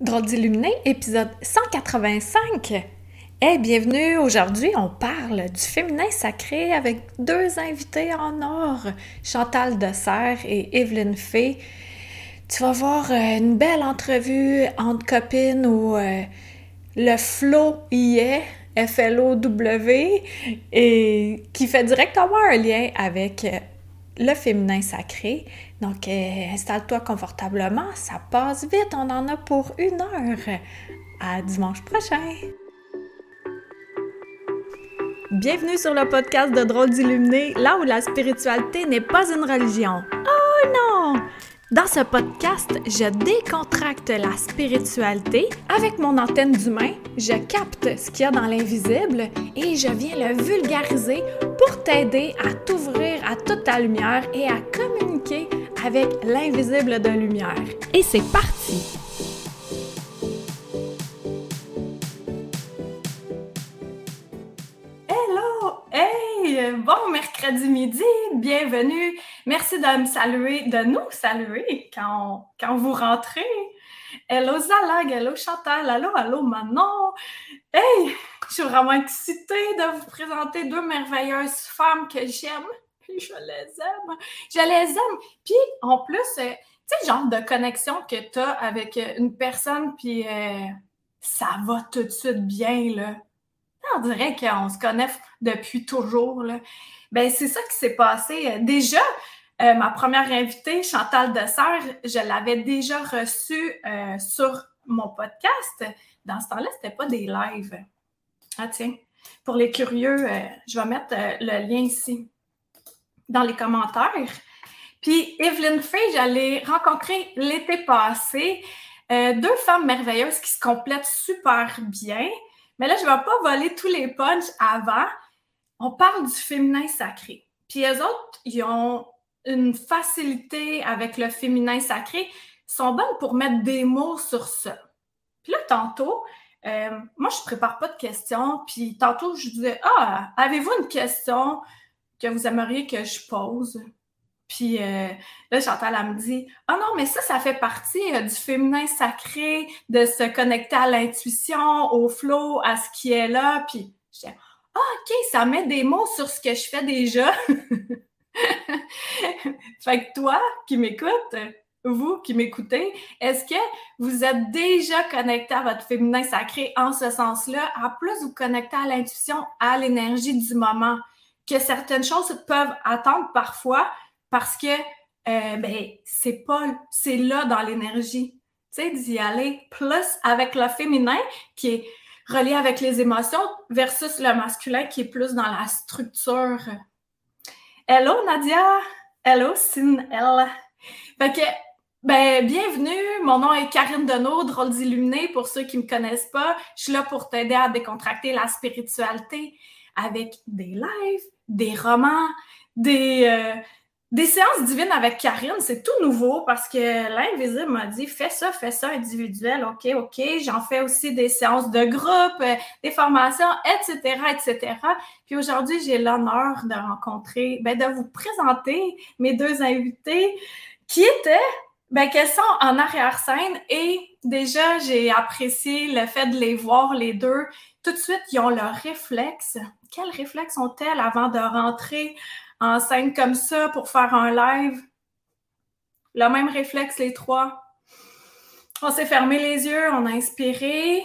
Drôle d'illuminé, épisode 185. Hey, bienvenue! Aujourd'hui, on parle du féminin sacré avec deux invités en or, Chantal Dessert et Evelyne Fay. Tu vas voir euh, une belle entrevue entre copines où euh, le flow y est, F-L-O-W, et qui fait directement un lien avec euh, le féminin sacré. Donc, euh, installe-toi confortablement, ça passe vite, on en a pour une heure. À dimanche prochain! Bienvenue sur le podcast de Drôles d'Illuminés, là où la spiritualité n'est pas une religion. Oh non! Dans ce podcast, je décontracte la spiritualité. Avec mon antenne d'humain, je capte ce qu'il y a dans l'invisible et je viens le vulgariser pour t'aider à t'ouvrir à toute ta lumière et à communiquer avec l'invisible de lumière. Et c'est parti! Bon mercredi midi! Bienvenue! Merci de me saluer, de nous saluer quand, vous rentrez. Hello Zalag, hello Chantal, hello, hello Manon! Hey! Je suis vraiment excitée de vous présenter deux merveilleuses femmes que j'aime. Je les aime. Je les aime. Puis, en plus, euh, tu sais, genre de connexion que tu as avec euh, une personne, puis euh, ça va tout de suite bien, là. On dirait qu'on se connaît depuis toujours. Ben, c'est ça qui s'est passé. Déjà, ma première invitée, Chantal Dessert, je l'avais déjà reçue sur mon podcast. Dans ce temps-là, c'était pas des lives. Ah, tiens. Pour les curieux, je vais mettre le lien ici dans les commentaires. Puis Evelyn Frey, j'allais rencontrer l'été passé. Euh, deux femmes merveilleuses qui se complètent super bien. Mais là, je ne vais pas voler tous les punchs avant. On parle du féminin sacré. Puis les autres, ils ont une facilité avec le féminin sacré. Ils sont bonnes pour mettre des mots sur ça. Puis là, tantôt, euh, moi, je ne prépare pas de questions. Puis tantôt, je disais, ah, avez-vous une question? que vous aimeriez que je pose. Puis euh, là, Chantal, elle me dit Ah oh non, mais ça, ça fait partie euh, du féminin sacré, de se connecter à l'intuition, au flow, à ce qui est là. Puis je dis Ah, OK, ça met des mots sur ce que je fais déjà. fait que toi qui m'écoutes, vous qui m'écoutez, est-ce que vous êtes déjà connecté à votre féminin sacré en ce sens-là? En plus, vous connectez à l'intuition, à l'énergie du moment que certaines choses peuvent attendre parfois parce que euh, ben, c'est pas c'est là dans l'énergie. Tu sais, d'y aller plus avec le féminin qui est relié avec les émotions versus le masculin qui est plus dans la structure. Hello Nadia! Hello Sin-Elle! Fait que, ben, bienvenue! Mon nom est Karine Deneau, drôle d'illuminé pour ceux qui me connaissent pas. Je suis là pour t'aider à décontracter la spiritualité avec des lives, des romans, des, euh, des séances divines avec Karine. C'est tout nouveau parce que l'invisible m'a dit fais ça, fais ça individuel. OK, OK. J'en fais aussi des séances de groupe, euh, des formations, etc., etc. Puis aujourd'hui, j'ai l'honneur de rencontrer, ben, de vous présenter mes deux invités qui étaient ben, qu'elles sont en arrière-scène et déjà, j'ai apprécié le fait de les voir les deux. Tout de suite, ils ont leur réflexe quels réflexes ont-elles avant de rentrer en scène comme ça pour faire un live? Le même réflexe, les trois. On s'est fermé les yeux, on a inspiré,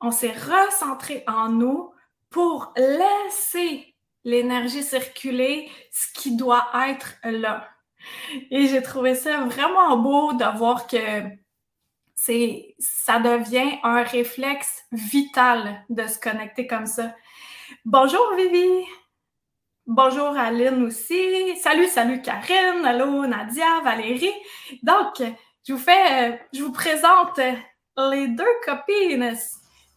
on s'est recentré en nous pour laisser l'énergie circuler, ce qui doit être là. Et j'ai trouvé ça vraiment beau de voir que c'est, ça devient un réflexe vital de se connecter comme ça. Bonjour Vivi. Bonjour Aline aussi. Salut, salut Karine. Allô Nadia, Valérie. Donc, je vous fais, euh, je vous présente les deux copines,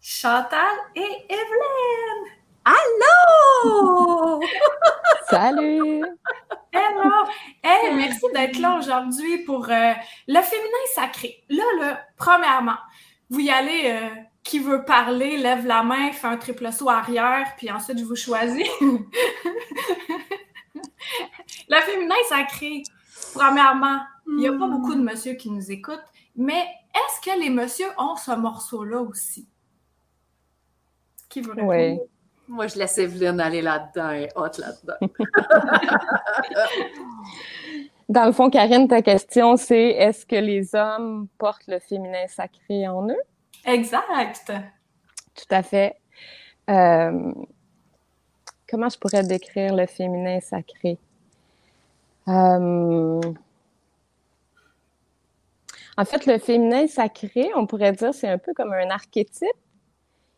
Chantal et Evelyne. Allô! Salut! Hello! Hey, merci d'être là aujourd'hui pour euh, le féminin sacré. Là, là, premièrement, vous y allez euh, qui veut parler, lève la main, fait un triple saut arrière, puis ensuite je vous choisis. le féminin sacré, premièrement, il n'y a pas beaucoup de monsieur qui nous écoutent. Mais est-ce que les messieurs ont ce morceau-là aussi? Qui veut répondre? Oui. Moi, je laisse Evelyne aller là-dedans et hot là-dedans. Dans le fond, Karine, ta question, c'est est-ce que les hommes portent le féminin sacré en eux? Exact. Tout à fait. Euh, comment je pourrais décrire le féminin sacré? Euh, en fait, le féminin sacré, on pourrait dire, c'est un peu comme un archétype.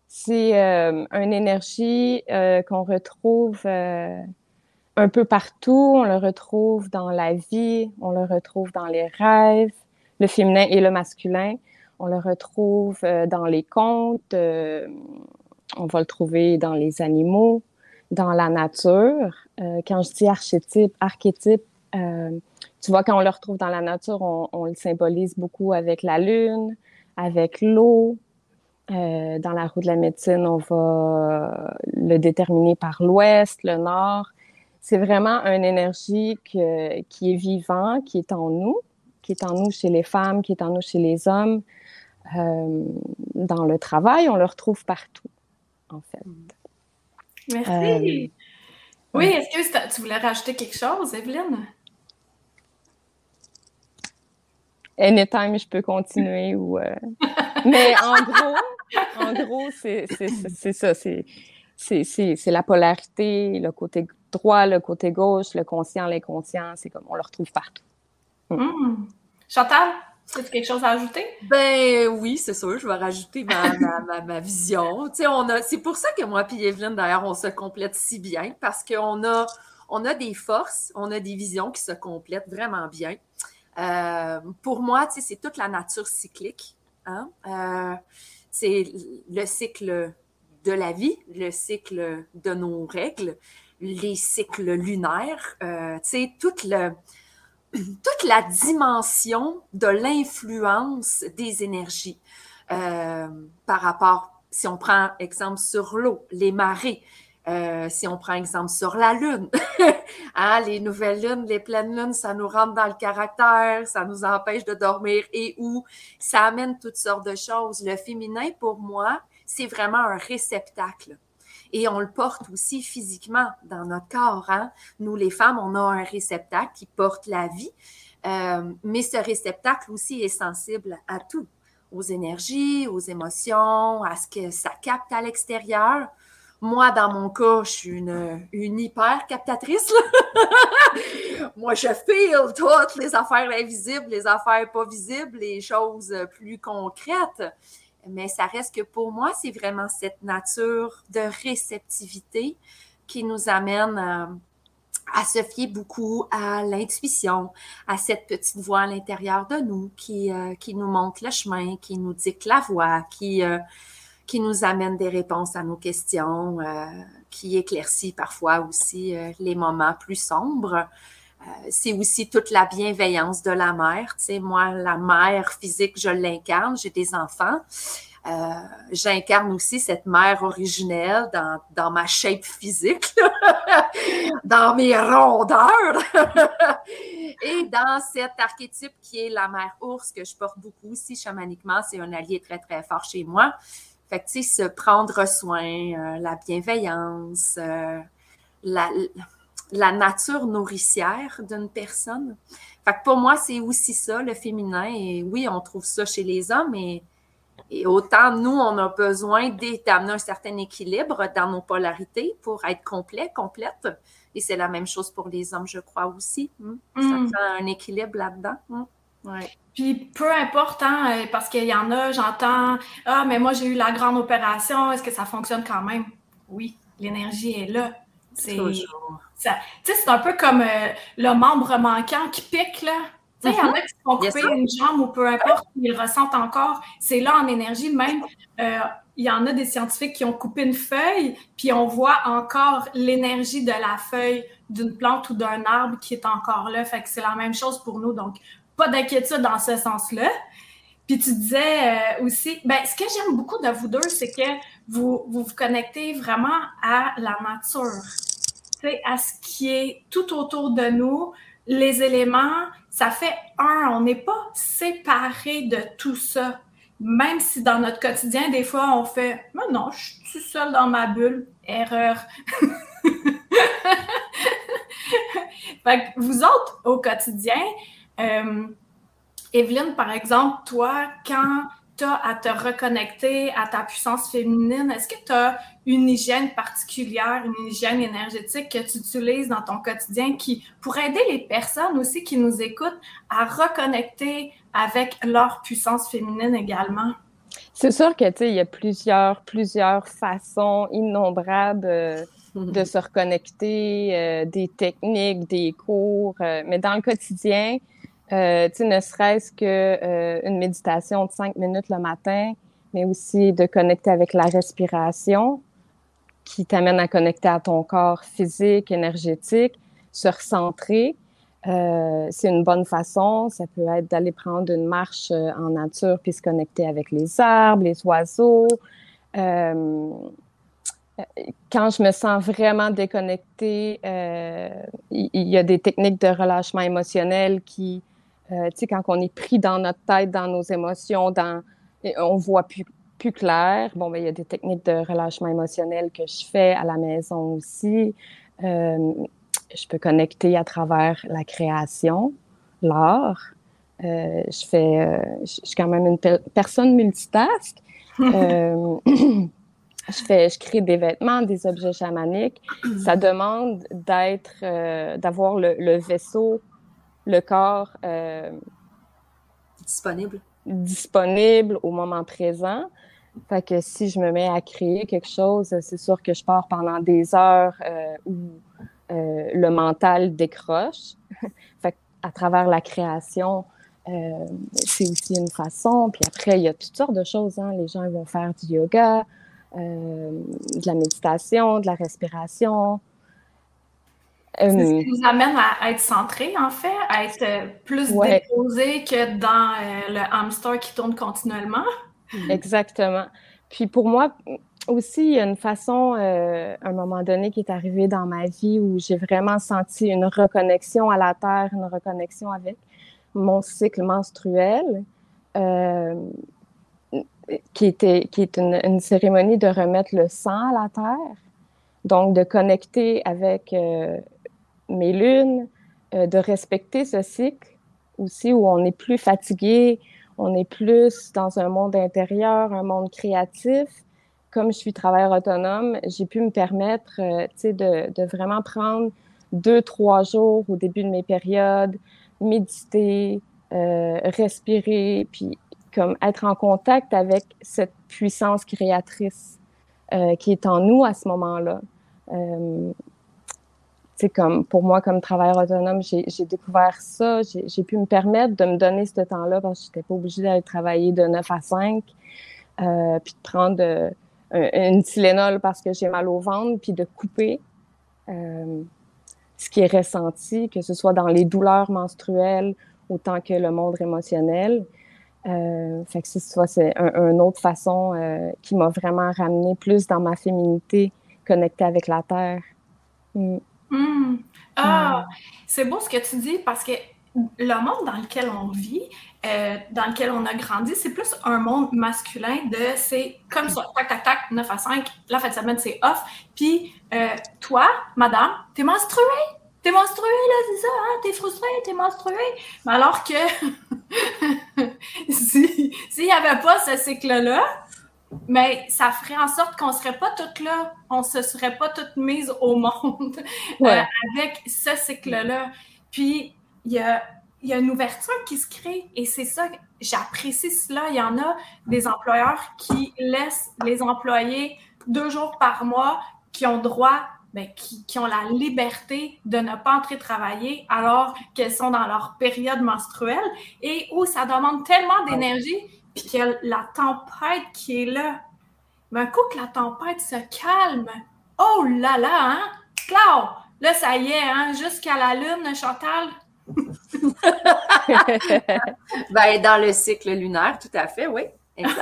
C'est euh, une énergie qu'on retrouve un peu partout. On le retrouve dans la vie, on le retrouve dans les rêves, le féminin et le masculin. On le retrouve euh, dans les contes, euh, on va le trouver dans les animaux, dans la nature. Euh, quand je dis archétype, archétype, tu vois, quand on le retrouve dans la nature, on, on le symbolise beaucoup avec la lune, avec l'eau. dans la roue de la médecine, on va le déterminer par l'ouest, le nord c'est vraiment une énergie qui est vivante, qui est en nous, qui est en nous chez les femmes, qui est en nous chez les hommes. Euh, dans le travail, on le retrouve partout, en fait. Merci. Euh, oui, est-ce que tu voulais rajouter quelque chose, Evelyne? Anytime, je peux continuer ou. Euh, mais en gros, en gros, c'est ça. C'est la polarité, le côté droit, le côté gauche, le conscient, l'inconscient, c'est comme on le retrouve partout. Mm. Mm. Chantal, as quelque chose à ajouter? Ben oui, c'est sûr, je vais rajouter ma, ma, vision. On a, c'est pour ça que moi et Evelyne, d'ailleurs, on se complète si bien, parce qu'on a, on a des forces, on a des visions qui se complètent vraiment bien. Euh, pour moi, c'est toute la nature cyclique. Hein? Euh, c'est le cycle de la vie, le cycle de nos règles, les cycles lunaires, euh, tu sais, toute, le, toute la dimension de l'influence des énergies euh, par rapport, si on prend exemple sur l'eau, les marées, euh, si on prend exemple sur la lune, hein, les nouvelles lunes, les pleines lunes, ça nous rentre dans le caractère, ça nous empêche de dormir et où ça amène toutes sortes de choses. Le féminin, pour moi, c'est vraiment un réceptacle et on le porte aussi physiquement dans notre corps. Hein? Nous, les femmes, on a un réceptacle qui porte la vie, euh, mais ce réceptacle aussi est sensible à tout, aux énergies, aux émotions, à ce que ça capte à l'extérieur. Moi, dans mon cas, je suis une, une hyper captatrice. Moi, je feel toutes les affaires invisibles, les affaires pas visibles, les choses plus concrètes mais ça reste que pour moi, c'est vraiment cette nature de réceptivité qui nous amène euh, à se fier beaucoup à l'intuition, à cette petite voix à l'intérieur de nous qui, euh, nous montre le chemin, qui nous dicte la voie, qui, euh, qui nous amène des réponses à nos questions, qui éclaircit parfois aussi les moments plus sombres. Euh, c'est aussi toute la bienveillance de la mère. Tu sais, moi, la mère physique, je l'incarne, j'ai des enfants. Euh, j'incarne aussi cette mère originelle dans, ma shape physique, dans mes rondeurs, et dans cet archétype qui est la mère ours que je porte beaucoup aussi chamaniquement. C'est un allié très, très fort chez moi. Fait que, tu sais, se prendre soin, euh, la bienveillance, la, la nature nourricière d'une personne. Fait que pour moi, c'est aussi ça, le féminin. Et oui, on trouve ça chez les hommes, et, et autant nous, on a besoin d'amener un certain équilibre dans nos polarités pour être complet, complète. Et c'est la même chose pour les hommes, je crois aussi. Hmm? Ça mm. fait un équilibre là-dedans. Hmm? Ouais. Puis peu importe, hein, euh, parce qu'il y en a, j'entends Ah, mais moi j'ai eu la grande opération, est-ce que ça fonctionne quand même? Oui, l'énergie est là. C'est c'est un peu comme euh, le membre manquant qui pique, là. Tu sais, il y en a qui se font couper une jambe ou peu importe, ils le ressentent encore. C'est là en énergie même. Euh, il y en a des scientifiques qui ont coupé une feuille, puis on voit encore l'énergie de la feuille d'une plante ou d'un arbre qui est encore là. Fait que c'est la même chose pour nous. Donc, pas d'inquiétude dans ce sens-là. Puis tu disais euh, aussi, ben, ce que j'aime beaucoup de vous deux, c'est que vous, vous connectez vraiment à la nature à ce qui est tout autour de nous, les éléments, ça fait un, on n'est pas séparé de tout ça. Même si dans notre quotidien, des fois, on fait Mais non, je suis seule dans ma bulle. Erreur. fait que vous autres, au quotidien, euh, Evelyne, par exemple, toi, quand as à te reconnecter à ta puissance féminine, est-ce que tu as une hygiène particulière, une hygiène énergétique que tu utilises dans ton quotidien qui pourrait aider les personnes aussi qui nous écoutent à reconnecter avec leur puissance féminine également? C'est sûr que, tu sais, il y a plusieurs, plusieurs façons innombrables euh, de se reconnecter, euh, des techniques, des cours, euh, mais dans le quotidien, euh, ne serait-ce que une méditation de cinq minutes le matin, mais aussi de connecter avec la respiration, qui t'amène à connecter à ton corps physique, énergétique, se recentrer. Euh, c'est une bonne façon. Ça peut être d'aller prendre une marche euh, en nature puis se connecter avec les arbres, les oiseaux. Euh, quand je me sens vraiment déconnectée, euh, il y, a des techniques de relâchement émotionnel qui, euh, tu sais, quand on est pris dans notre tête, dans nos émotions, dans, on voit plus, plus clair. Bon, ben, il y a des techniques de relâchement émotionnel que je fais à la maison aussi. Euh, je peux connecter à travers la création, l'art. Euh, je fais, euh, je, suis quand même une personne multitask. Je fais, je crée des vêtements, des objets chamaniques. Ça demande d'être, d'avoir le, le, vaisseau, le corps disponible, disponible au moment présent. Fait que si je me mets à créer quelque chose, c'est sûr que je pars pendant des heures euh, où euh, le mental décroche. fait à travers la création, euh, c'est aussi une façon. Puis après, il y a toutes sortes de choses. Hein. Les gens vont faire du yoga, euh, de la méditation, de la respiration. C'est ce qui nous amène à être centré, en fait, à être plus ouais. déposé que dans le hamster qui tourne continuellement. Exactement. Puis pour moi aussi, il y a une façon, euh, un moment donné, qui est arrivé dans ma vie où j'ai vraiment senti une reconnexion à la terre, une reconnexion avec mon cycle menstruel, euh, qui, était, qui est une, une, cérémonie de remettre le sang à la terre, donc de connecter avec euh, mes lunes, euh, de respecter ce cycle aussi où on est plus fatigué, on est plus dans un monde intérieur, un monde créatif. Comme je suis travailleur autonome, j'ai pu me permettre euh, de, de vraiment prendre deux, trois jours au début de mes périodes, méditer, euh, respirer, puis comme être en contact avec cette puissance créatrice euh, qui est en nous à ce moment-là. C'est comme pour moi, comme travailleur autonome, j'ai découvert ça. J'ai pu me permettre de me donner ce temps-là parce que je n'étais pas obligée d'aller travailler de 9 à 5, euh, puis de prendre euh, une Tylenol parce que j'ai mal au ventre, puis de couper euh, ce qui est ressenti, que ce soit dans les douleurs menstruelles autant que le monde émotionnel. Fait que c'est un, une autre façon qui m'a vraiment ramené plus dans ma féminité, connectée avec la terre. Mm. Mmh. Ah, c'est beau ce que tu dis parce que le monde dans lequel on vit, euh, dans lequel on a grandi, c'est plus un monde masculin de c'est comme ça, tac, tac, tac, 9 à 5, la fin de semaine, c'est off. Puis euh, toi, madame, t'es menstruée? T'es menstruée, là, c'est ça, hein? T'es frustrée, t'es menstruée. Mais alors que s'il n'y avait pas ce cycle-là, mais ça ferait en sorte qu'on ne serait pas toutes là, on ne se serait pas toutes mises au monde ouais. euh, avec ce cycle-là. Puis, il y a, y a, une ouverture qui se crée et c'est ça, j'apprécie cela. Il y en a des employeurs qui laissent les employés deux jours par mois qui ont droit, ben, qui, qui ont la liberté de ne pas entrer travailler alors qu'elles sont dans leur période menstruelle et où ça demande tellement d'énergie puis qu'il y a la tempête qui est là. Mais un coup que la tempête se calme, oh là là, hein? Clau! Là, ça y est, hein? Jusqu'à la lune, Chantal. ben, dans le cycle lunaire, tout à fait, oui. Exact.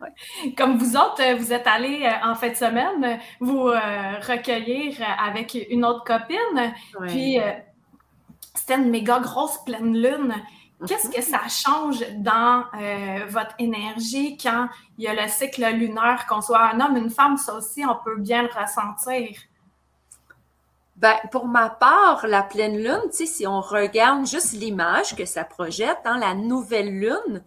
Ouais. Comme vous autres, vous êtes allés en fin de semaine vous euh, recueillir avec une autre copine. Ouais. Puis, euh, c'était une méga grosse pleine lune. Qu'est-ce que ça change dans euh, votre énergie quand il y a le cycle lunaire, qu'on soit un homme, une femme, ça aussi, on peut bien le ressentir? Ben, pour ma part, la pleine lune, si on regarde juste l'image que ça projette, dans hein, la nouvelle lune,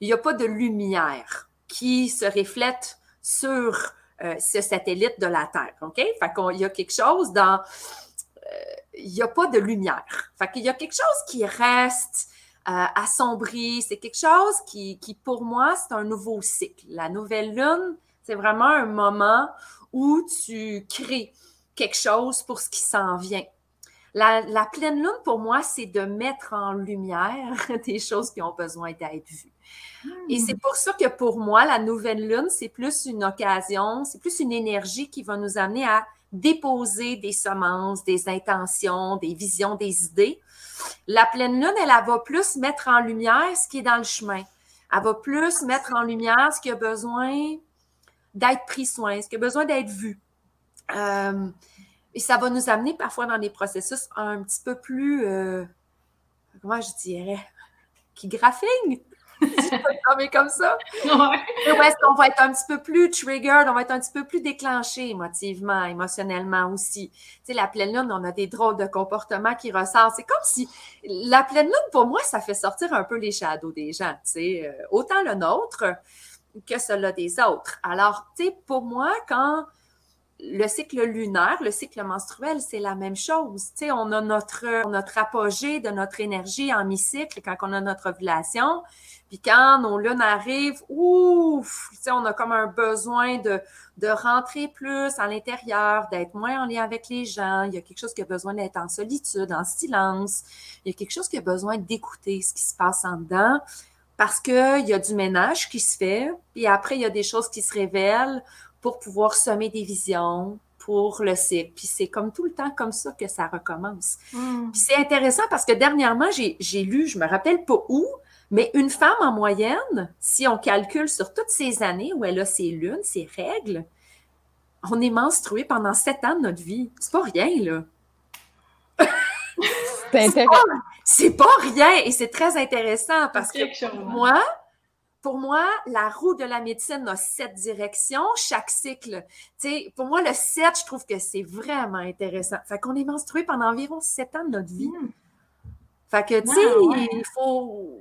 il n'y a pas de lumière qui se reflète sur euh, ce satellite de la Terre, OK? Fait qu'il y a quelque chose dans... Euh, il n'y a pas de lumière. Fait qu'il y a quelque chose qui reste assombri. C'est quelque chose qui, qui, pour moi, c'est un nouveau cycle. La nouvelle lune, c'est vraiment un moment où tu crées quelque chose pour ce qui s'en vient. La, la, pleine lune, pour moi, c'est de mettre en lumière des choses qui ont besoin d'être vues. Et c'est pour ça que pour moi, la nouvelle lune, c'est plus une occasion, c'est plus une énergie qui va nous amener à déposer des semences, des intentions, des visions, des idées. La pleine lune, elle, va plus mettre en lumière ce qui est dans le chemin. Elle va plus mettre en lumière ce qui a besoin d'être pris soin, ce qui a besoin d'être vu. Euh, et ça va nous amener parfois dans des processus un petit peu plus, euh, comment je dirais, qui graphigne. je comme ça. Ouais. Où est-ce qu'on va être un petit peu plus triggered, on va être un petit peu plus déclenché émotivement, émotionnellement aussi? Tu sais, la pleine lune, on a des drôles de comportements qui ressortent. C'est comme si la pleine lune, pour moi, ça fait sortir un peu les shadows des gens, tu sais, euh, autant le nôtre que celui des autres. Alors, tu sais, pour moi, quand le cycle lunaire, le cycle menstruel, c'est la même chose. Tu sais, on a notre, apogée de notre énergie en mi-cycle quand on a notre ovulation. Puis quand nos lunes arrivent, ouf, tu sais, on a comme un besoin de, de rentrer plus à l'intérieur, d'être moins en lien avec les gens. Il y a quelque chose qui a besoin d'être en solitude, en silence. Il y a quelque chose qui a besoin d'écouter ce qui se passe en dedans parce qu'il y a du ménage qui se fait, puis après, il y a des choses qui se révèlent pour pouvoir semer des visions pour le cycle. Puis c'est comme tout le temps comme ça que ça recommence. Hmm. Puis c'est intéressant parce que dernièrement, j'ai lu, je me rappelle pas où, mais une femme en moyenne, si on calcule sur toutes ces années où elle a ses lunes, ses règles, on est menstrué pendant sept ans de notre vie. C'est pas rien, là. C'est pas, rien et c'est très intéressant parce que pour moi, pour moi, la roue de la médecine a sept directions, chaque cycle. Tu pour moi, le sept, je trouve que c'est vraiment intéressant. Fait qu'on est menstrué pendant environ sept ans de notre vie. Hmm. Fait que, tu sais, il faut.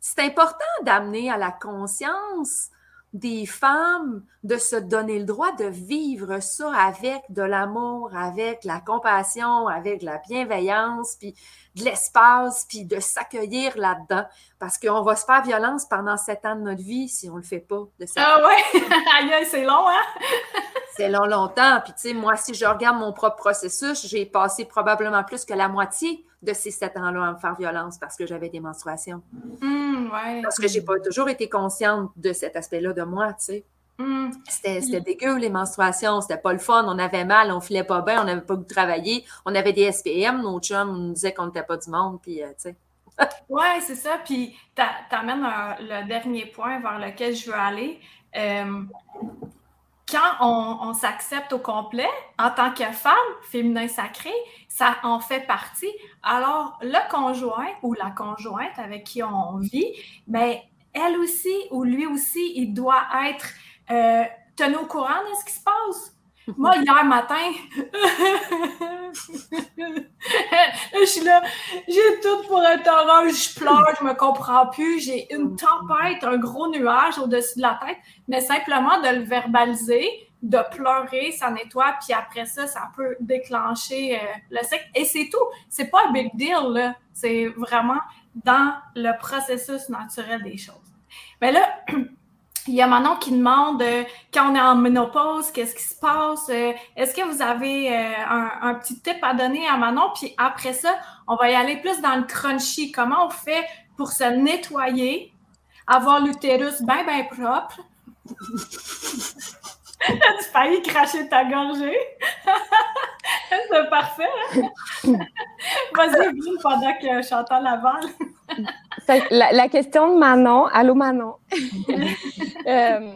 C'est important d'amener à la conscience des femmes de se donner le droit de vivre ça avec de l'amour, avec la compassion, avec la bienveillance, puis de l'espace, puis de s'accueillir là-dedans. Parce qu'on va se faire violence pendant sept ans de notre vie si on ne le fait pas. De ah ouais? Aïe, c'est long, hein? c'est long, longtemps. Puis, tu sais, moi, si je regarde mon propre processus, j'ai passé probablement plus que la moitié de ces sept ans-là à me faire violence parce que j'avais des menstruations. Mmh, ouais. Parce que j'ai pas toujours été consciente de cet aspect-là de moi, tu sais. Mmh. C'était dégueu, les menstruations. C'était pas le fun. On avait mal, on filait pas bien, on n'avait pas goût de travailler. On avait des SPM. Nos chums nous disaient qu'on n'était pas du monde. Puis, euh, tu sais. oui, c'est ça. Puis, tu amènes le dernier point vers lequel je veux aller. Euh, quand on, s'accepte au complet en tant que femme, féminin sacré, ça en fait partie. Alors, le conjoint ou la conjointe avec qui on vit, ben, elle aussi ou lui aussi, il doit être euh, tenu au courant de ce qui se passe. Moi, hier matin, je suis là, j'ai tout pour être heureuse, je pleure, je me comprends plus, j'ai une tempête, un gros nuage au-dessus de la tête, mais simplement de le verbaliser, de pleurer, ça nettoie, puis après ça, ça peut déclencher euh, le cycle. Et c'est tout. C'est pas un big deal, là. C'est vraiment dans le processus naturel des choses. Mais là, il y a Manon qui demande euh, quand on est en ménopause, qu'est-ce qui se passe? Euh, est-ce que vous avez euh, un, petit tip à donner à Manon? Puis après ça, on va y aller plus dans le crunchy. Comment on fait pour se nettoyer, avoir l'utérus bien, bien propre? tu failli cracher ta gorgée. C'est parfait. Hein? Vas-y, pendant que Chantal Laval. la, la, question de Manon. Allô, Manon. Euh,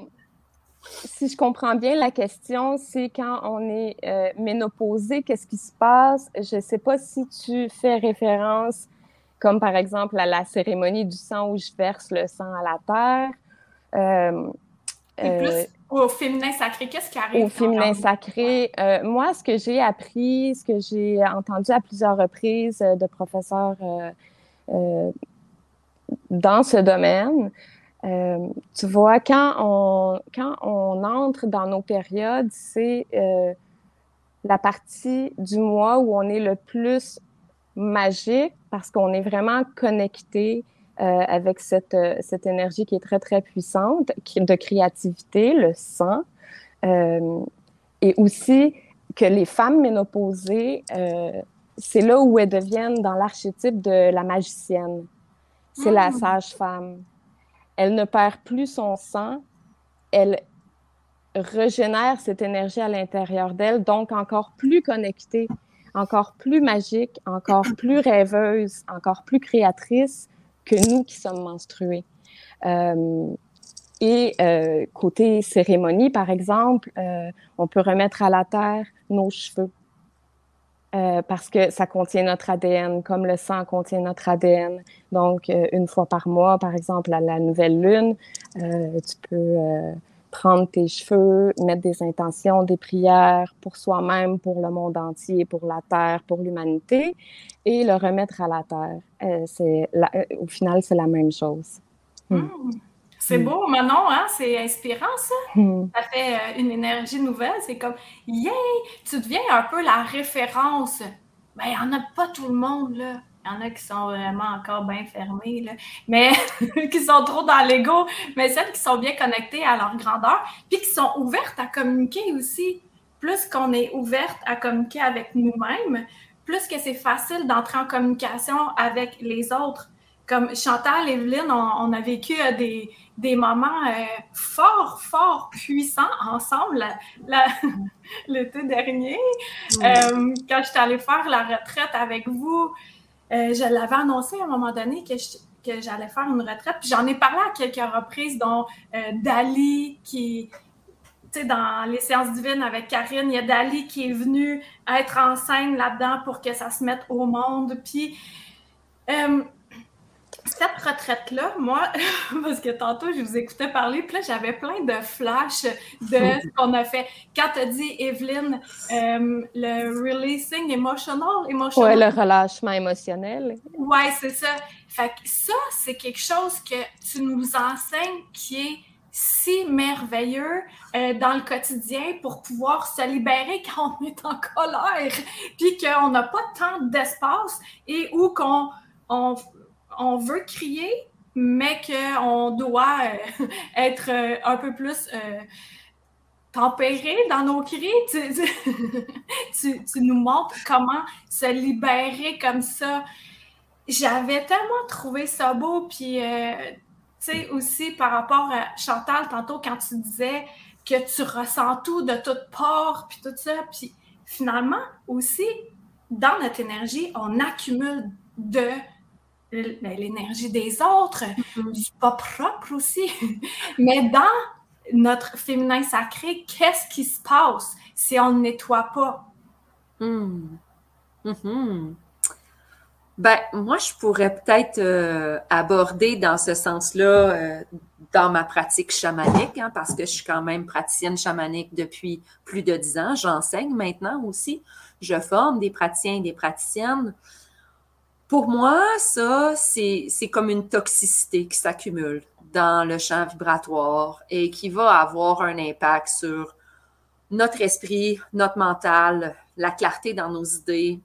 si je comprends bien la question, c'est quand on est euh, ménopausé, qu'est-ce qui se passe? Je ne sais pas si tu fais référence, comme par exemple à la cérémonie du sang où je verse le sang à la terre. Euh, plus au féminin sacré, qu'est-ce qui arrive? Au féminin sacré, moi, ce que j'ai appris, ce que j'ai entendu à plusieurs reprises de professeurs dans ce domaine, euh, tu vois, quand on, quand on entre dans nos périodes, c'est euh, la partie du mois où on est le plus magique parce qu'on est vraiment connecté euh, avec cette, cette énergie qui est très, très puissante, de créativité, le sang. et aussi que les femmes ménopausées, c'est là où elles deviennent dans l'archétype de la magicienne. C'est la ah. sage-femme elle ne perd plus son sang, elle régénère cette énergie à l'intérieur d'elle, donc encore plus connectée, encore plus magique, encore plus rêveuse, encore plus créatrice que nous qui sommes menstruées. Euh, et euh, côté cérémonie, par exemple, euh, on peut remettre à la terre nos cheveux. Parce que ça contient notre ADN, comme le sang contient notre ADN. Donc, une fois par mois, par exemple, à la nouvelle lune, tu peux prendre tes cheveux, mettre des intentions, des prières pour soi-même, pour le monde entier, pour la Terre, pour l'humanité, et le remettre à la Terre. c'est au final, c'est la même chose. Hmm. Hmm. C'est hmm. beau, Manon, hein? C'est inspirant, ça. Ça fait euh, une énergie nouvelle. C'est comme, yay! Tu deviens un peu la référence. Ben, il n'y en a pas tout le monde, là. Il y en a qui sont vraiment encore bien fermés, là. Mais qui sont trop dans l'ego. Mais celles qui sont bien connectées à leur grandeur, puis qui sont ouvertes à communiquer aussi. Plus qu'on est ouverte à communiquer avec nous-mêmes, plus que c'est facile d'entrer en communication avec les autres comme Chantal, Evelyne, on, a vécu euh, des, moments euh, fort, fort puissants ensemble l'été dernier. Euh, quand j'étais allée faire la retraite avec vous, je l'avais annoncé à un moment donné que j'allais faire une retraite. Puis j'en ai parlé à quelques reprises, dont Dali, qui, tu sais, dans les séances divines avec Karine, il y a Dali qui est venu être en scène là-dedans pour que ça se mette au monde. Puis, cette retraite-là, moi, parce que tantôt, je vous écoutais parler, puis là, j'avais plein de flashs de ce qu'on a fait. Quand tu as dit, Evelyne, euh, le releasing emotional, emotional. Ouais, le relâchement émotionnel. Ouais, c'est ça. Fait que ça, c'est quelque chose que tu nous enseignes qui est si merveilleux euh, dans le quotidien pour pouvoir se libérer quand on est en colère, puis qu'on n'a pas tant d'espace et où qu'on on, on veut crier, mais qu'on doit euh, être euh, un peu plus euh, tempéré dans nos cris. Tu, nous montres comment se libérer comme ça. J'avais tellement trouvé ça beau, puis tu sais, aussi par rapport à Chantal, tantôt, quand tu disais que tu ressens tout de toute part, puis tout ça, puis finalement, aussi, dans notre énergie, on accumule de l'énergie des autres, mm-hmm. du pas propre aussi. Mais dans notre féminin sacré, qu'est-ce qui se passe si on ne nettoie pas? Mm. Mm-hmm. Ben, moi, je pourrais peut-être euh, aborder dans ce sens-là euh, dans ma pratique chamanique, hein, parce que je suis quand même praticienne chamanique depuis plus de dix ans. J'enseigne maintenant aussi. Je forme des praticiens et des praticiennes. Pour moi, ça, c'est comme une toxicité qui s'accumule dans le champ vibratoire et qui va avoir un impact sur notre esprit, notre mental, la clarté dans nos idées,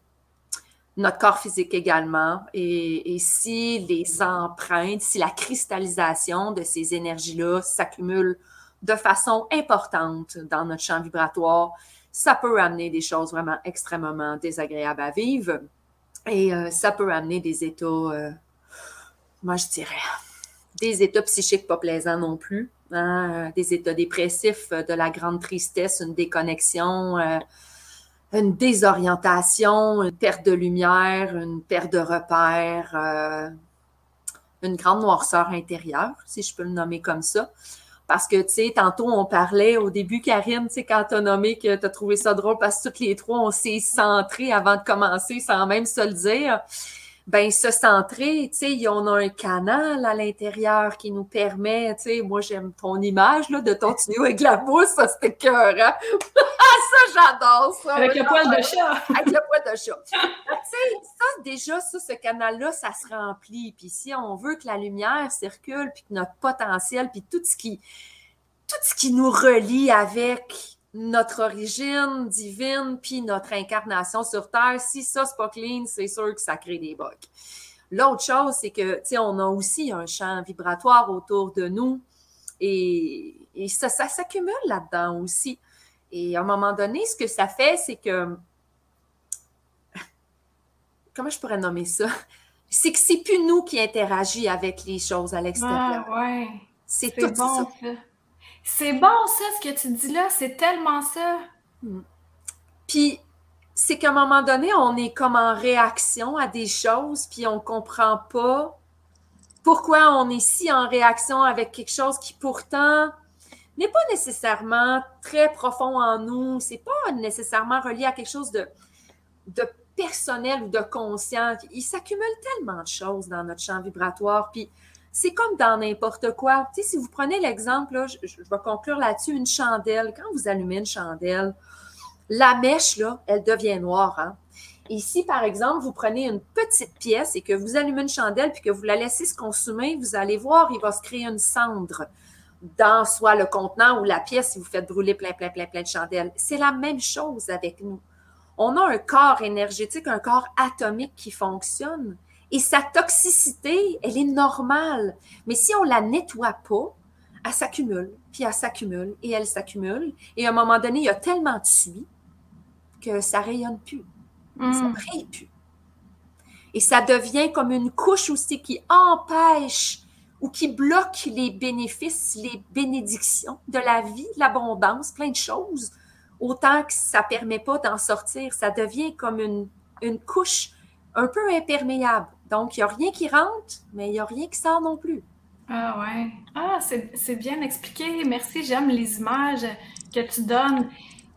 notre corps physique également. Et, et si les empreintes, si la cristallisation de ces énergies-là s'accumule de façon importante dans notre champ vibratoire, ça peut amener des choses vraiment extrêmement désagréables à vivre. Et euh, ça peut amener des états, euh, moi je dirais, des états psychiques pas plaisants non plus, hein, euh, des états dépressifs, de la grande tristesse, une déconnexion, une désorientation, une perte de lumière, une perte de repères, une grande noirceur intérieure, si je peux le nommer comme ça. Parce que, tu sais, tantôt, on parlait au début, Karine, tu sais, quand t'as nommé que t'as trouvé ça drôle parce que toutes les trois, on s'est centrés avant de commencer sans même se le dire ben se centrer, tu sais, on a un canal à l'intérieur qui nous permet, tu sais, moi j'aime ton image là, de ton tuyau avec la mousse, ça c'était cœur, hein? ça j'adore ça! Avec le poil de chat! avec le poil de chat! tu sais, ça déjà, ça, ce canal-là, ça se remplit, puis si on veut que la lumière circule, puis que notre potentiel, puis tout ce qui, tout ce qui nous relie avec notre origine divine puis notre incarnation sur Terre, si ça, c'est pas clean, c'est sûr que ça crée des bugs. L'autre chose, c'est que, tu sais, on a aussi un champ vibratoire autour de nous et, ça, ça s'accumule là-dedans aussi. Et à un moment donné, ce que ça fait, c'est que. Comment je pourrais nommer ça? C'est que c'est plus nous qui interagissons avec les choses à l'extérieur. Ah, ouais. C'est tout bon, ça. C'est bon, ça, ce que tu dis là. C'est tellement ça. Hmm. Puis, c'est qu'à un moment donné, on est comme en réaction à des choses, puis on comprend pas pourquoi on est si en réaction avec quelque chose qui pourtant n'est pas nécessairement très profond en nous, c'est pas nécessairement relié à quelque chose de, de personnel ou de conscient. Il s'accumule tellement de choses dans notre champ vibratoire, puis c'est comme dans n'importe quoi. Tu si vous prenez l'exemple, je, vais conclure là-dessus, une chandelle. Quand vous allumez une chandelle, la mèche, elle devient noire. Hein? Et si, par exemple, vous prenez une petite pièce et que vous allumez une chandelle puis que vous la laissez se consumer, vous allez voir, il va se créer une cendre dans soit le contenant ou la pièce si vous faites brûler plein, plein, plein, plein de chandelles. C'est la même chose avec nous. On a un corps énergétique, un corps atomique qui fonctionne. Et sa toxicité, elle est normale. Mais si on la nettoie pas, elle s'accumule, puis elle s'accumule, et elle s'accumule. Et à un moment donné, il y a tellement de suie que ça rayonne plus. Ça ne hmm. brille plus. Et ça devient comme une couche aussi qui empêche ou qui bloque les bénéfices, les bénédictions de la vie, l'abondance, plein de choses. Autant que ça ne permet pas d'en sortir, ça devient comme une, une couche un peu imperméable. Donc, il n'y a rien qui rentre, mais il n'y a rien qui sort non plus. Ah ouais. Ah, c'est bien expliqué. Merci, j'aime les images que tu donnes.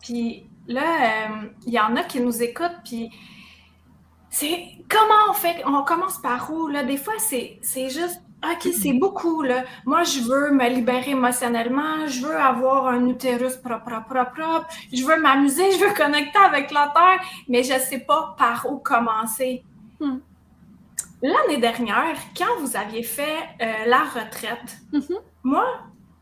Puis là, euh, il y en a qui nous écoutent, puis c'est comment on fait, on commence par où? Là? Des fois, c'est juste, OK, c'est beaucoup, là. Moi, je veux me libérer émotionnellement, je veux avoir un utérus propre, propre, propre, propre, je veux m'amuser, je veux connecter avec la Terre, mais je ne sais pas par où commencer. Hmm. L'année dernière, quand vous aviez fait euh, la retraite, mm-hmm. moi,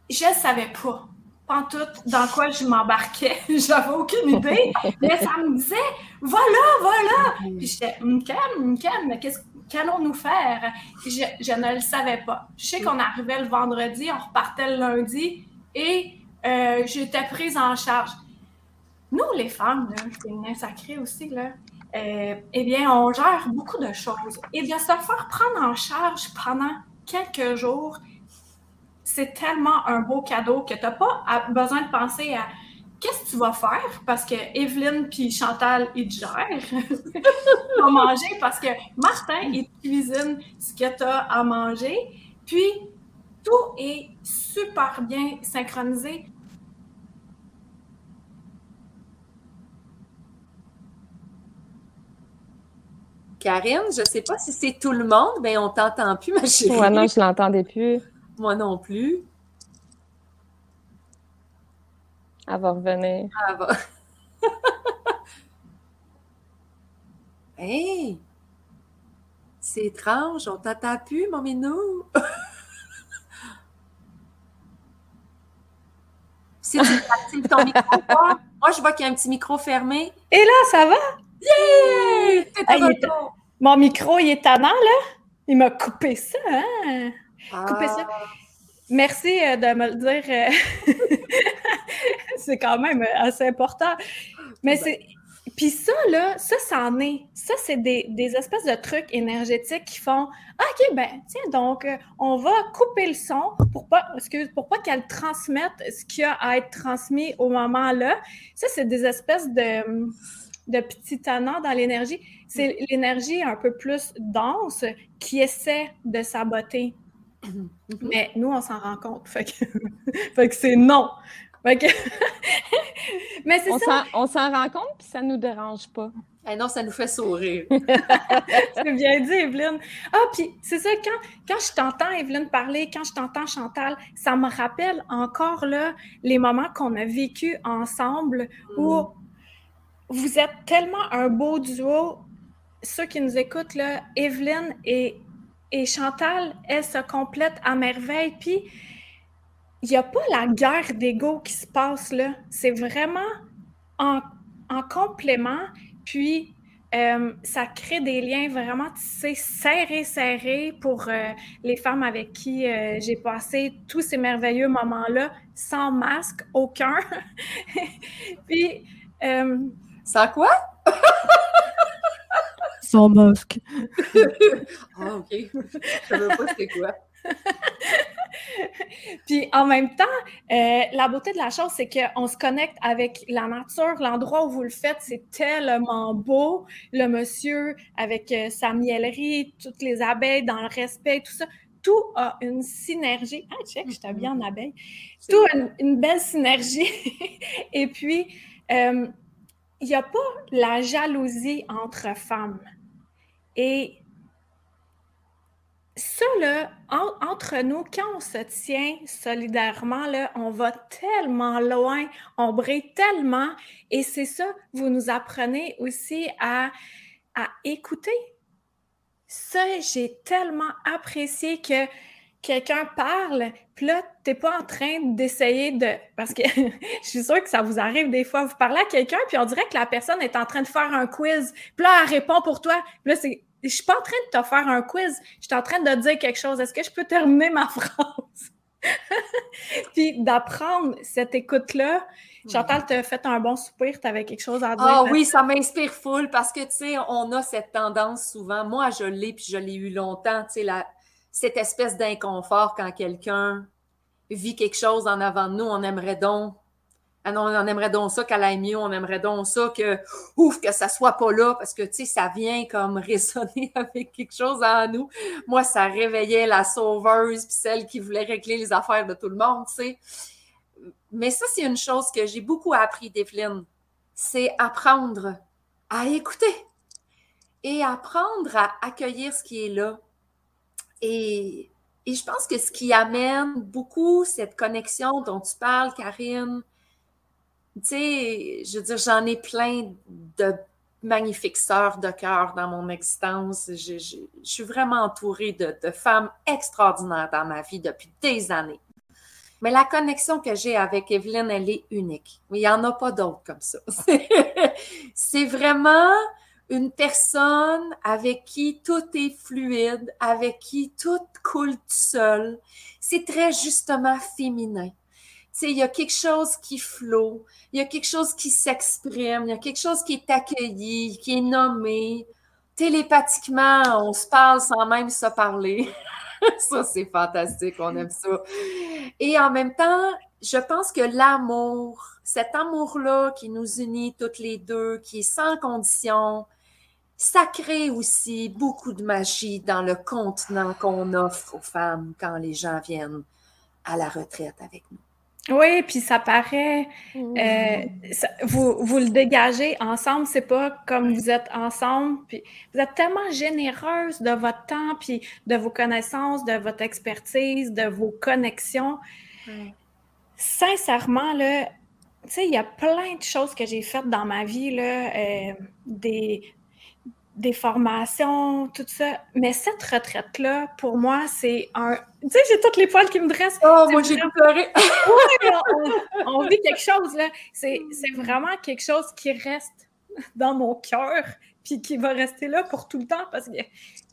je ne savais pas, pas tout dans quoi je m'embarquais. J'avais aucune idée. mais ça me disait, voilà, voilà. Puis j'étais, calme, calme, mais qu'est-ce qu'allons-nous faire? Je, je, ne le savais pas. Je sais qu'on arrivait le vendredi, on repartait le lundi et euh, j'étais prise en charge. Nous, les femmes, c'est une sacrée aussi, là, euh, eh bien, on gère beaucoup de choses. Et de se faire prendre en charge pendant quelques jours, c'est tellement un beau cadeau que tu n'as pas besoin de penser à qu'est-ce que tu vas faire parce que Evelyne puis Chantal, ils te gèrent. à manger parce que Martin, il cuisine ce que tu as à manger. Puis, tout est super bien synchronisé. Karine, je ne sais pas si c'est tout le monde, mais on t'entend plus, ma chérie. Moi, non, je l'entendais plus. Moi non plus. Elle va revenir. Elle va. hey! C'est étrange, on t'entend plus, mon minou. si tu actives ton micro, moi, je vois qu'il y a un petit micro fermé. Et là, ça va? Yeah! Mon micro, il est tannant, là. Il m'a coupé ça, hein? Coupé ça. Ah. Merci euh, de me le dire. Euh, c'est quand même euh, assez important. Mais c'est. Puis ça, là, ça, c'en est. Ça, c'est des, espèces de trucs énergétiques qui font ah, OK, ben, tiens, donc, on va couper le son pour pas, pour pas qu'elle transmette ce qu'il y a à être transmis au moment-là. Ça, c'est des espèces de de petits tannants dans l'énergie. C'est l'énergie un peu plus dense qui essaie de saboter. Mais nous, on s'en rend compte. Fait que, c'est non. Fait que... Mais c'est ça. On s'en rend compte, puis ça ne nous dérange pas. Eh non, ça nous fait sourire. c'est bien dit, Evelyne. Ah, puis c'est ça, quand, quand je t'entends, Evelyne, parler, quand je t'entends, Chantal, ça me rappelle encore là les moments qu'on a vécu ensemble où mm. Vous êtes tellement un beau duo. Ceux qui nous écoutent, là, Evelyne et, Chantal, elles se complètent à merveille. Puis, il n'y a pas la guerre d'ego qui se passe là. C'est vraiment en, en complément. Puis, euh, ça crée des liens vraiment tissés, serrés, serrés pour euh, les femmes avec qui euh, j'ai passé tous ces merveilleux moments-là, sans masque, aucun. Puis. Sans quoi? sans masque. ah, OK. Je ne sais pas c'est quoi. Puis en même temps, euh, la beauté de la chose, c'est qu'on se connecte avec la nature. L'endroit où vous le faites, c'est tellement beau. Le monsieur avec euh, sa miellerie, toutes les abeilles dans le respect, tout ça. Tout a une synergie. Ah, check, je t'habille en abeille. Tout a une, belle synergie. Et puis, euh, il n'y a pas la jalousie entre femmes. Et ça, là, entre nous, quand on se tient solidairement, là, on va tellement loin, on brille tellement. Et c'est ça, vous nous apprenez aussi à, à écouter. Ça, j'ai tellement apprécié que quelqu'un parle, puis là, t'es pas en train d'essayer de... Parce que je suis sûre que ça vous arrive des fois, vous parlez à quelqu'un, puis on dirait que la personne est en train de faire un quiz, puis là, elle répond pour toi, puis là, c'est je suis pas en train de te faire un quiz, je suis en train de te dire quelque chose. Est-ce que je peux terminer ma phrase? Puis d'apprendre cette écoute-là. Chantal, tu as fait un bon soupir, tu avais quelque chose à dire? Ah oui, ça m'inspire full parce que, tu sais, on a cette tendance souvent. Moi, je l'ai, puis je l'ai eu longtemps, tu sais, cette espèce d'inconfort quand quelqu'un vit quelque chose en avant de nous, on aimerait donc ah on aimerait donc ça qu'elle aille mieux, on aimerait donc ça que, ouf, que ça soit pas là, parce que, tu sais, ça vient comme résonner avec quelque chose en nous. Moi, ça réveillait la sauveuse, celle qui voulait régler les affaires de tout le monde, tu sais. Mais ça, c'est une chose que j'ai beaucoup appris d'Evelyne. C'est apprendre à écouter et apprendre à accueillir ce qui est là. Et, je pense que ce qui amène beaucoup cette connexion dont tu parles, Karine, tu sais, je veux dire, j'en ai plein de magnifiques sœurs de cœur dans mon existence. Je, suis vraiment entourée de, femmes extraordinaires dans ma vie depuis des années. Mais la connexion que j'ai avec Evelyne, elle est unique. Il n'y en a pas d'autres comme ça. C'est vraiment une personne avec qui tout est fluide, avec qui tout coule tout seul. C'est très justement féminin il y a quelque chose qui flot, il y a quelque chose qui s'exprime, il y a quelque chose qui est accueilli, qui est nommé. Télépathiquement, on se parle sans même se parler. ça, c'est fantastique, on aime ça. Et en même temps, je pense que l'amour, cet amour-là qui nous unit toutes les deux, qui est sans condition, ça crée aussi beaucoup de magie dans le contenant qu'on offre aux femmes quand les gens viennent à la retraite avec nous. Oui, puis ça paraît, euh, vous, vous le dégagez ensemble, c'est pas comme vous êtes ensemble, puis vous êtes tellement généreuse de votre temps, puis de vos connaissances, de votre expertise, de vos connexions. Sincèrement, là, tu sais, il y a plein de choses que j'ai faites dans ma vie, là, euh, des, des formations, tout ça. Mais cette retraite-là, pour moi, c'est un. Tu sais, j'ai toutes les poils qui me dressent. Oh, moi, j'ai pleuré. oui, on, vit quelque chose, là. C'est vraiment quelque chose qui reste dans mon cœur, puis qui va rester là pour tout le temps, parce que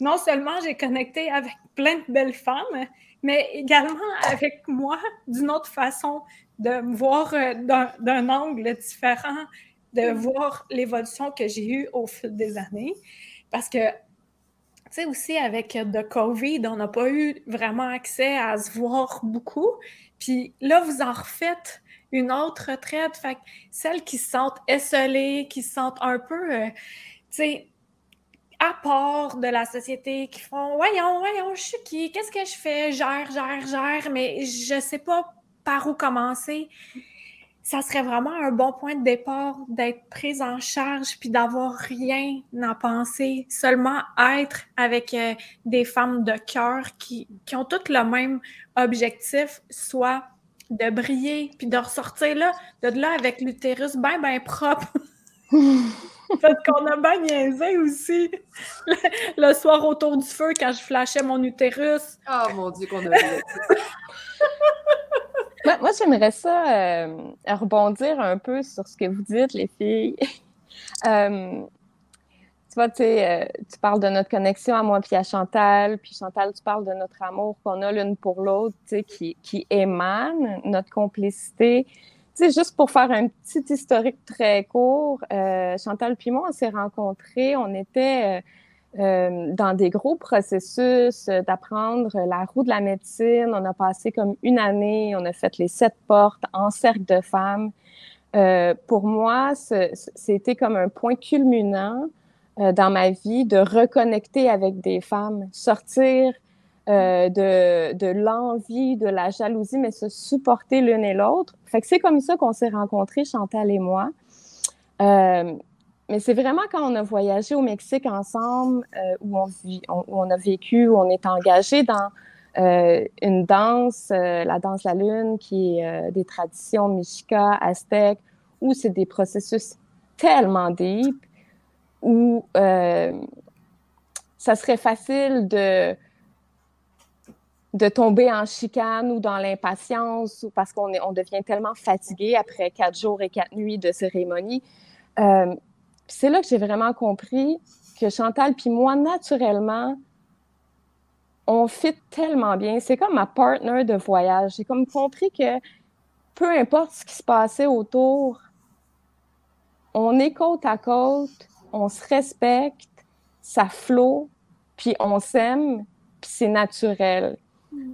non seulement j'ai connecté avec plein de belles femmes, mais également avec moi d'une autre façon, de me voir euh, d'un angle différent, de voir l'évolution que j'ai eue au fil des années. Parce que, tu sais, aussi avec le COVID, on n'a pas eu vraiment accès à se voir beaucoup. Puis là, vous en refaites une autre retraite. Fait celles qui se sentent esselées, qui se sentent un peu, euh, tu sais, à part de la société qui font Voyons, voyons, je suis qui? Qu'est-ce que je fais? Gère, gère, gère, mais je sais pas par où commencer. Ça serait vraiment un bon point de départ d'être prise en charge puis d'avoir rien à penser, seulement être avec euh, des femmes de cœur qui, qui ont toutes le même objectif, soit de briller puis de ressortir là, de là avec l'utérus bien, bien propre. Fait qu'on a bien niaisé aussi le, soir autour du feu quand je flashais mon utérus. Oh mon Dieu, qu'on a moi, j'aimerais ça euh, rebondir un peu sur ce que vous dites, les filles. Euh, tu vois, tu euh, tu parles de notre connexion à moi puis à Chantal, puis Chantal, tu parles de notre amour qu'on a l'une pour l'autre, tu qui, qui émane, notre complicité sais, juste pour faire un petit historique très court, euh, Chantal puis moi, on s'est rencontrés, on était euh, euh, dans des gros processus d'apprendre la roue de la médecine. On a passé comme une année, on a fait les sept portes en cercle de femmes. pour moi, c'était comme un point culminant dans ma vie de reconnecter avec des femmes, sortir euh, de, l'envie, de la jalousie, mais se supporter l'une et l'autre. C'est comme ça qu'on s'est rencontrés, Chantal et moi. Mais c'est vraiment quand on a voyagé au Mexique ensemble, euh, où, on a vécu, où on est engagé dans euh, une danse, euh, la danse la lune, qui est des traditions mexica, aztèques, où c'est des processus tellement deep, où ça serait facile de de tomber en chicane ou dans l'impatience ou parce qu'on on devient tellement fatigué après quatre jours et quatre nuits de cérémonie. C'est là que j'ai vraiment compris que Chantal puis moi, naturellement, on fit tellement bien. C'est comme ma partner de voyage. J'ai comme compris que peu importe ce qui se passait autour, on est côte à côte, on se respecte, ça flot, puis on s'aime, puis c'est naturel.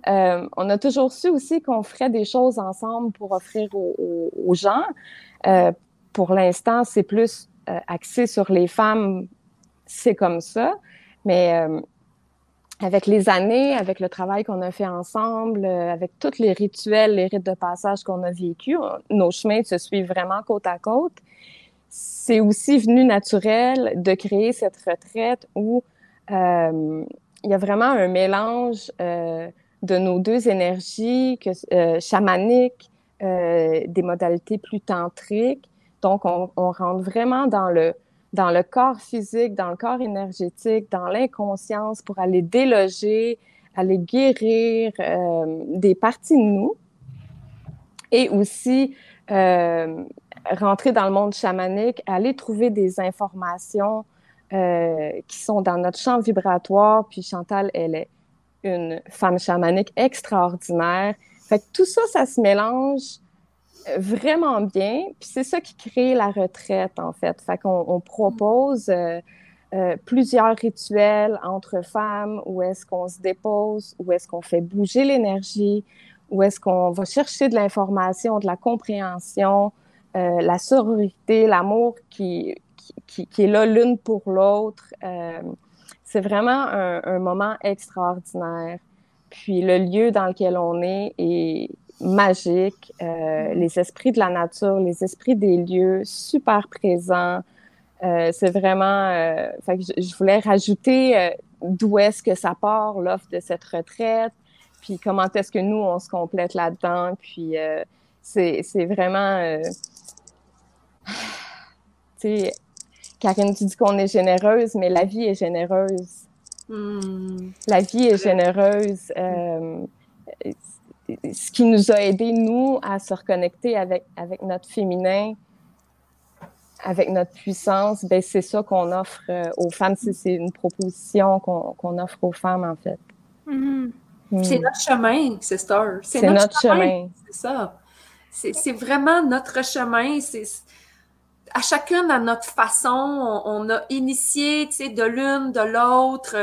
Euh, on a toujours su aussi qu'on ferait des choses ensemble pour offrir aux, gens. Euh, pour l'instant, c'est plus axé sur les femmes, c'est comme ça. Mais avec les années, avec le travail qu'on a fait ensemble, avec tous les rituels, les rites de passage qu'on a vécu, nos chemins se suivent vraiment côte à côte. C'est aussi venu naturel de créer cette retraite où il y a vraiment un mélange de nos deux énergies que, euh, chamaniques, euh, des modalités plus tantriques. Donc, on, rentre vraiment dans le, dans le corps physique, dans le corps énergétique, dans l'inconscience pour aller déloger, aller guérir euh, des parties de nous et aussi euh, rentrer dans le monde chamanique, aller trouver des informations euh, qui sont dans notre champ vibratoire. Puis Chantal, elle est une femme chamanique extraordinaire. Fait que tout ça, ça se mélange vraiment bien. Puis c'est ça qui crée la retraite, en fait. Fait qu'on on propose euh, euh, plusieurs rituels entre femmes où est-ce qu'on se dépose, où est-ce qu'on fait bouger l'énergie, où est-ce qu'on va chercher de l'information, de la compréhension, euh, la sororité, l'amour qui, qui, qui, est là l'une pour l'autre? C'est vraiment un, moment extraordinaire. Puis le lieu dans lequel on est est magique. Euh, les esprits de la nature, les esprits des lieux, super présents. Euh, c'est vraiment. Euh, fait que je, voulais rajouter euh, d'où est-ce que ça part l'offre de cette retraite, puis comment est-ce que nous on se complète là-dedans. Puis euh, c'est vraiment. tu sais, Karine, tu dis qu'on est généreuse, mais la vie est généreuse. Hmm. La vie est généreuse. Ce qui nous a aidé, nous, à se reconnecter avec, avec notre féminin, avec notre puissance, ben, c'est ça qu'on offre euh, aux femmes. C'est une proposition qu'on offre aux femmes, en fait. Mm-hmm. Hmm. C'est notre chemin, sister. C'est notre, notre, chemin. C'est ça. C'est vraiment notre chemin. C'est à chacune à notre façon, on, a initié, tu sais, de l'une, de l'autre,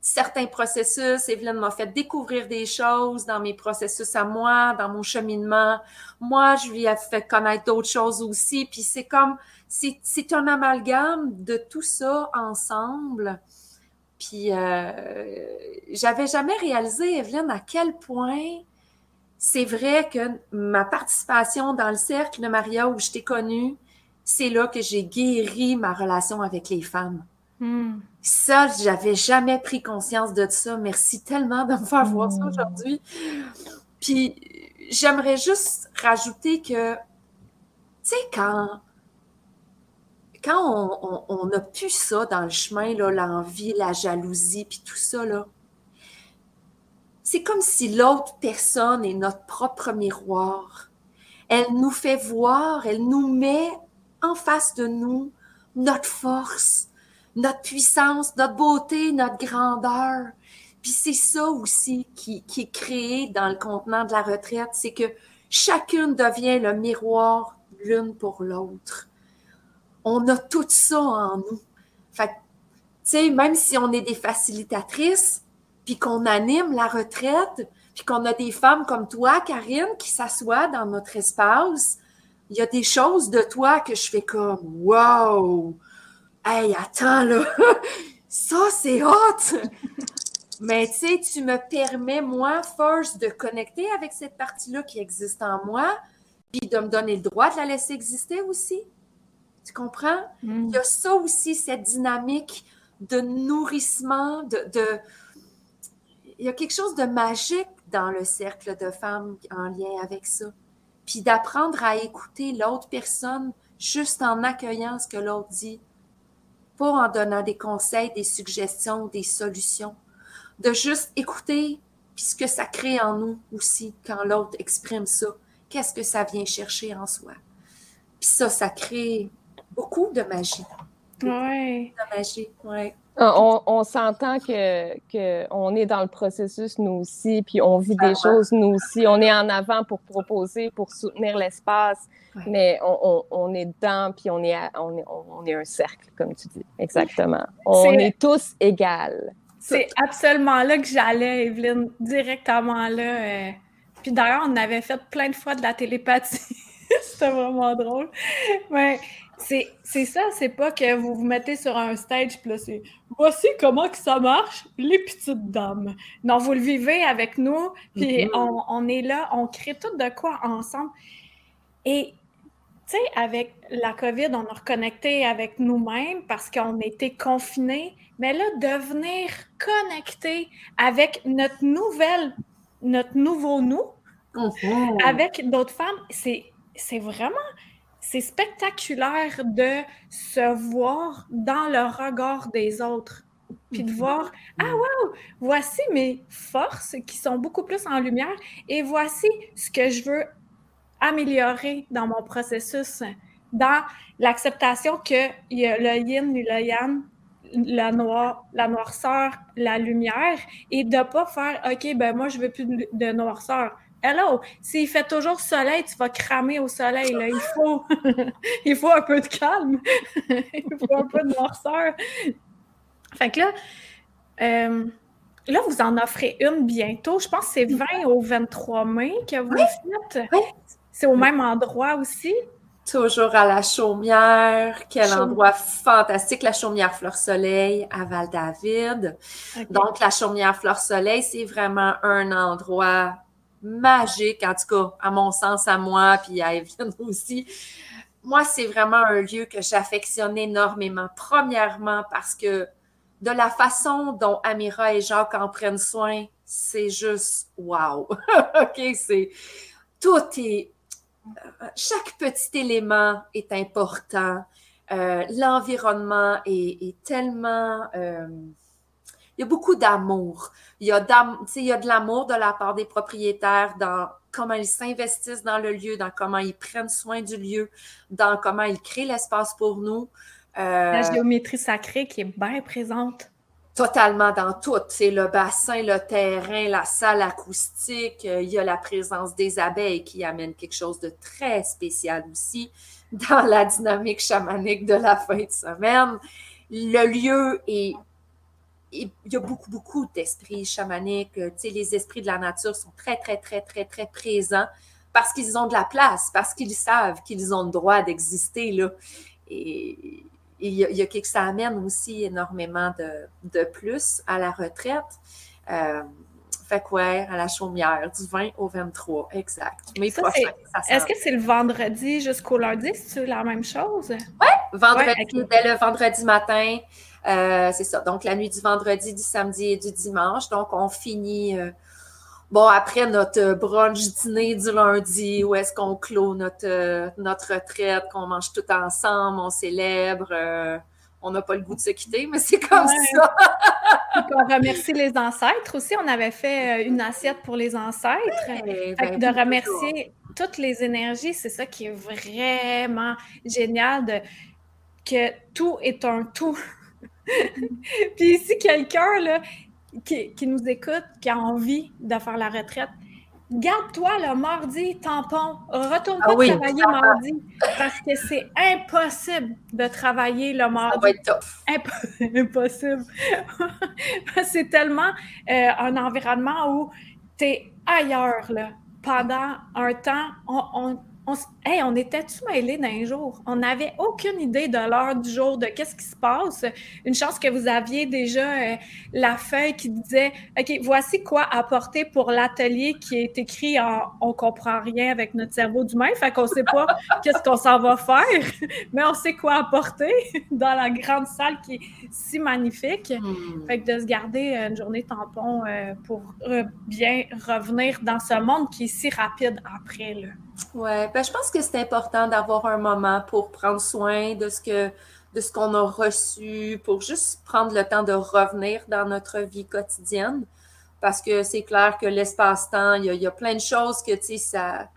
certains processus. Evelyne m'a fait découvrir des choses dans mes processus à moi, dans mon cheminement. Moi, je lui ai fait connaître d'autres choses aussi. Puis c'est comme, c'est un amalgame de tout ça ensemble Puis, euh, j'avais jamais réalisé, Evelyne, à quel point c'est vrai que ma participation dans le cercle de Maria où je t'ai connue, c'est là que j'ai guéri ma relation avec les femmes. Hmm. Ça, j'avais jamais pris conscience de ça. Merci tellement de me faire voir ça hmm. aujourd'hui. Puis, j'aimerais juste rajouter que, tu sais, quand, quand on, a pu ça dans le chemin, l'envie, la jalousie, puis tout ça, là, c'est comme si l'autre personne est notre propre miroir. Elle nous fait voir, elle nous met en face de nous notre force, notre puissance, notre beauté, notre grandeur. Puis c'est ça aussi qui, est créé dans le contenant de la retraite, c'est que chacune devient le miroir l'une pour l'autre. On a tout ça en nous. Fait tu sais, même si on est des facilitatrices, puis qu'on anime la retraite, puis qu'on a des femmes comme toi, Karine, qui s'assoient dans notre espace, il y a des choses de toi que je fais comme Wow! Hey, attends là! Ça, c'est hot! Mais tu sais, tu me permets, moi, first, de connecter avec cette partie-là qui existe en moi, puis de me donner le droit de la laisser exister aussi. Tu comprends? Mm. Il y a ça aussi, cette dynamique de nourrissement, de, il y a quelque chose de magique dans le cercle de femmes en lien avec ça. Puis d'apprendre à écouter l'autre personne juste en accueillant ce que l'autre dit, pas en donnant des conseils, des suggestions, des solutions. De juste écouter puis ce que ça crée en nous aussi quand l'autre exprime ça. Qu'est-ce que ça vient chercher en soi? Puis ça, ça crée beaucoup de magie. Oui. De magie, oui. On, on s'entend que, que, on est dans le processus, nous aussi, puis on vit des choses, nous aussi. On est en avant pour proposer, pour soutenir l'espace, mais on, on, est dedans, puis on est, on, est, on est un cercle, comme tu dis. Exactement. On est, tous égales. C'est absolument là que j'allais, Evelyne, directement là. Euh. Puis d'ailleurs, on avait fait plein de fois de la télépathie. C'était vraiment drôle. Mais c'est ça, c'est pas que vous vous mettez sur un stage, puis là, c'est voici comment que ça marche, les petites dames. Non, vous le vivez avec nous, puis mm-hmm. on, est là, on crée tout de quoi ensemble. Et, tu sais, avec la COVID, on a reconnecté avec nous-mêmes parce qu'on était confinés, mais là, devenir connecté avec notre nouvelle, notre nouveau nous, avec d'autres femmes, c'est vraiment c'est spectaculaire de se voir dans le regard des autres. Puis de mhm. voir, ah wow, voici mes forces qui sont beaucoup plus en lumière et voici ce que je veux améliorer dans mon processus, dans l'acceptation qu'il y a le yin et le yang, la, noir, la noirceur, la lumière, et de ne pas faire, OK, ben moi, je veux plus de noirceur. Hello, s'il fait toujours soleil, tu vas cramer au soleil. Là. Il, faut, il faut un peu de calme. il faut un peu de noirceur. Fait que là, euh, là, vous en offrez une bientôt. Je pense que c'est 20 au 23 mai que vous faites. C'est au même endroit aussi? Toujours à la Chaumière. Quel endroit fantastique, la Chaumière Fleur Soleil à Val-David. Donc, la Chaumière Fleur Soleil, c'est vraiment un endroit magique, en tout cas, à mon sens, à moi, puis à Evelyne aussi. Moi, c'est vraiment un lieu que j'affectionne énormément. Premièrement, parce que de la façon dont Amira et Jacques en prennent soin, c'est juste wow. OK, c'est tout est chaque petit élément est important. Euh, l'environnement est, tellement euh, il y a beaucoup d'amour. Il, y a il y a de l'amour de la part des propriétaires dans comment ils s'investissent dans le lieu, dans comment ils prennent soin du lieu, dans comment ils créent l'espace pour nous. Euh, la géométrie sacrée qui est bien présente. Totalement dans tout. C'est le bassin, le terrain, la salle acoustique. Euh, il y a la présence des abeilles qui amène quelque chose de très spécial aussi dans la dynamique chamanique de la fin de semaine. Le lieu est il y a beaucoup, beaucoup d'esprits chamaniques. Euh, tu sais, les esprits de la nature sont très, très, très, très, très présents parce qu'ils ont de la place, parce qu'ils savent qu'ils ont le droit d'exister, là. Et il y, a, il y a que ça amène aussi énormément de, de plus à la retraite. Euh, fait quoi, à la chaumière, du 20 au 23, exact. Mais Est-ce que c'est le vendredi jusqu'au lundi? C'est la même chose? Oui, vendredi, dès le vendredi matin. Euh, c'est ça. Donc, la nuit du vendredi, du samedi et du dimanche. Donc, on finit, euh, bon, après notre brunch dîner du lundi, où est-ce qu'on clôt notre, euh, notre retraite, qu'on mange tout ensemble, on célèbre on n'a pas le goût de se quitter, mais c'est comme ça. on remercie les ancêtres aussi. On avait fait euh, une assiette pour les ancêtres. Ben de remercier toutes les énergies, c'est ça qui est vraiment génial, de, que tout est un tout. Puis ici, quelqu'un qui, qui, nous écoute, qui a envie de faire la retraite, garde-toi le mardi tampon. Retourne ah pas travailler mardi parce que c'est impossible de travailler le mardi. Ça va être impossible. c'est tellement euh, un environnement où tu es ailleurs là, pendant un temps. on on, hey, on était-tu mêlés d'un jour? On n'avait aucune idée de l'heure du jour, de qu'est-ce qui se passe. Une chance que vous aviez déjà euh, la feuille qui disait OK, voici quoi apporter pour l'atelier qui est écrit en on comprend rien avec notre cerveau d'humain, fait qu'on sait pas qu'est-ce qu'on s'en va faire, mais on sait quoi apporter dans la grande salle qui est si magnifique. Hmm. Fait que de se garder une journée tampon euh, pour bien revenir dans ce monde qui est si rapide après. Là. Ouais, ben, je pense que c'est important d'avoir un moment pour prendre soin de ce que de ce qu'on a reçu, pour juste prendre le temps de revenir dans notre vie quotidienne. Parce que c'est clair que l'espace-temps, il, y, a, plein de choses que, tu sais, ça,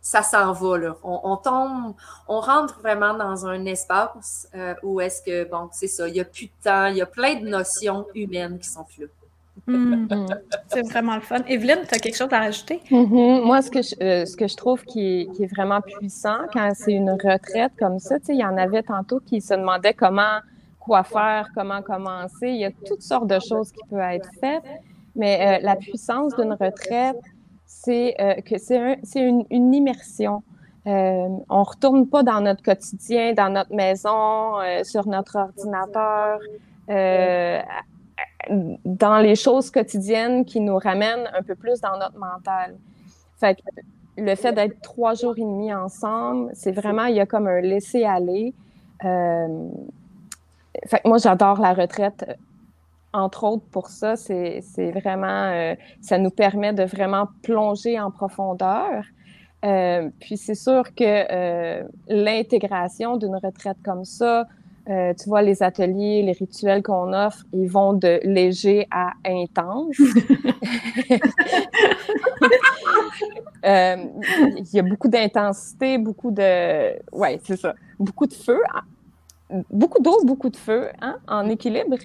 ça s'en va, là. On, tombe, on rentre vraiment dans un espace euh, où est-ce que, bon, c'est ça, il n'y a plus de temps, il y a plein de notions humaines qui sont plus là. C'est vraiment le fun. Evelyne, tu as quelque chose à rajouter? Mm-hmm. Moi, ce que, je, euh, trouve qui est, vraiment puissant quand c'est une retraite comme ça, il y en avait tantôt qui se demandaient comment, quoi faire, comment commencer. Il y a toutes sortes de choses qui peuvent être faites, mais euh, la puissance d'une retraite, c'est euh, que c'est une, immersion. on retourne pas dans notre quotidien, dans notre maison, sur notre ordinateur dans les choses quotidiennes qui nous ramènent un peu plus dans notre mental. Fait que le fait d'être trois jours et demi ensemble, c'est vraiment, il y a comme un laisser-aller. Euh, fait que moi, j'adore la retraite, entre autres pour ça. C'est vraiment, euh, ça nous permet de vraiment plonger en profondeur. Euh, puis c'est sûr que l'intégration d'une retraite comme ça, euh, tu vois, les ateliers, les rituels qu'on offre, ils vont de léger à intense. Euh, il y a beaucoup d'intensité, beaucoup de... Oui, c'est ça. Beaucoup de feu. Beaucoup d'eau, beaucoup de feu, hein, en équilibre.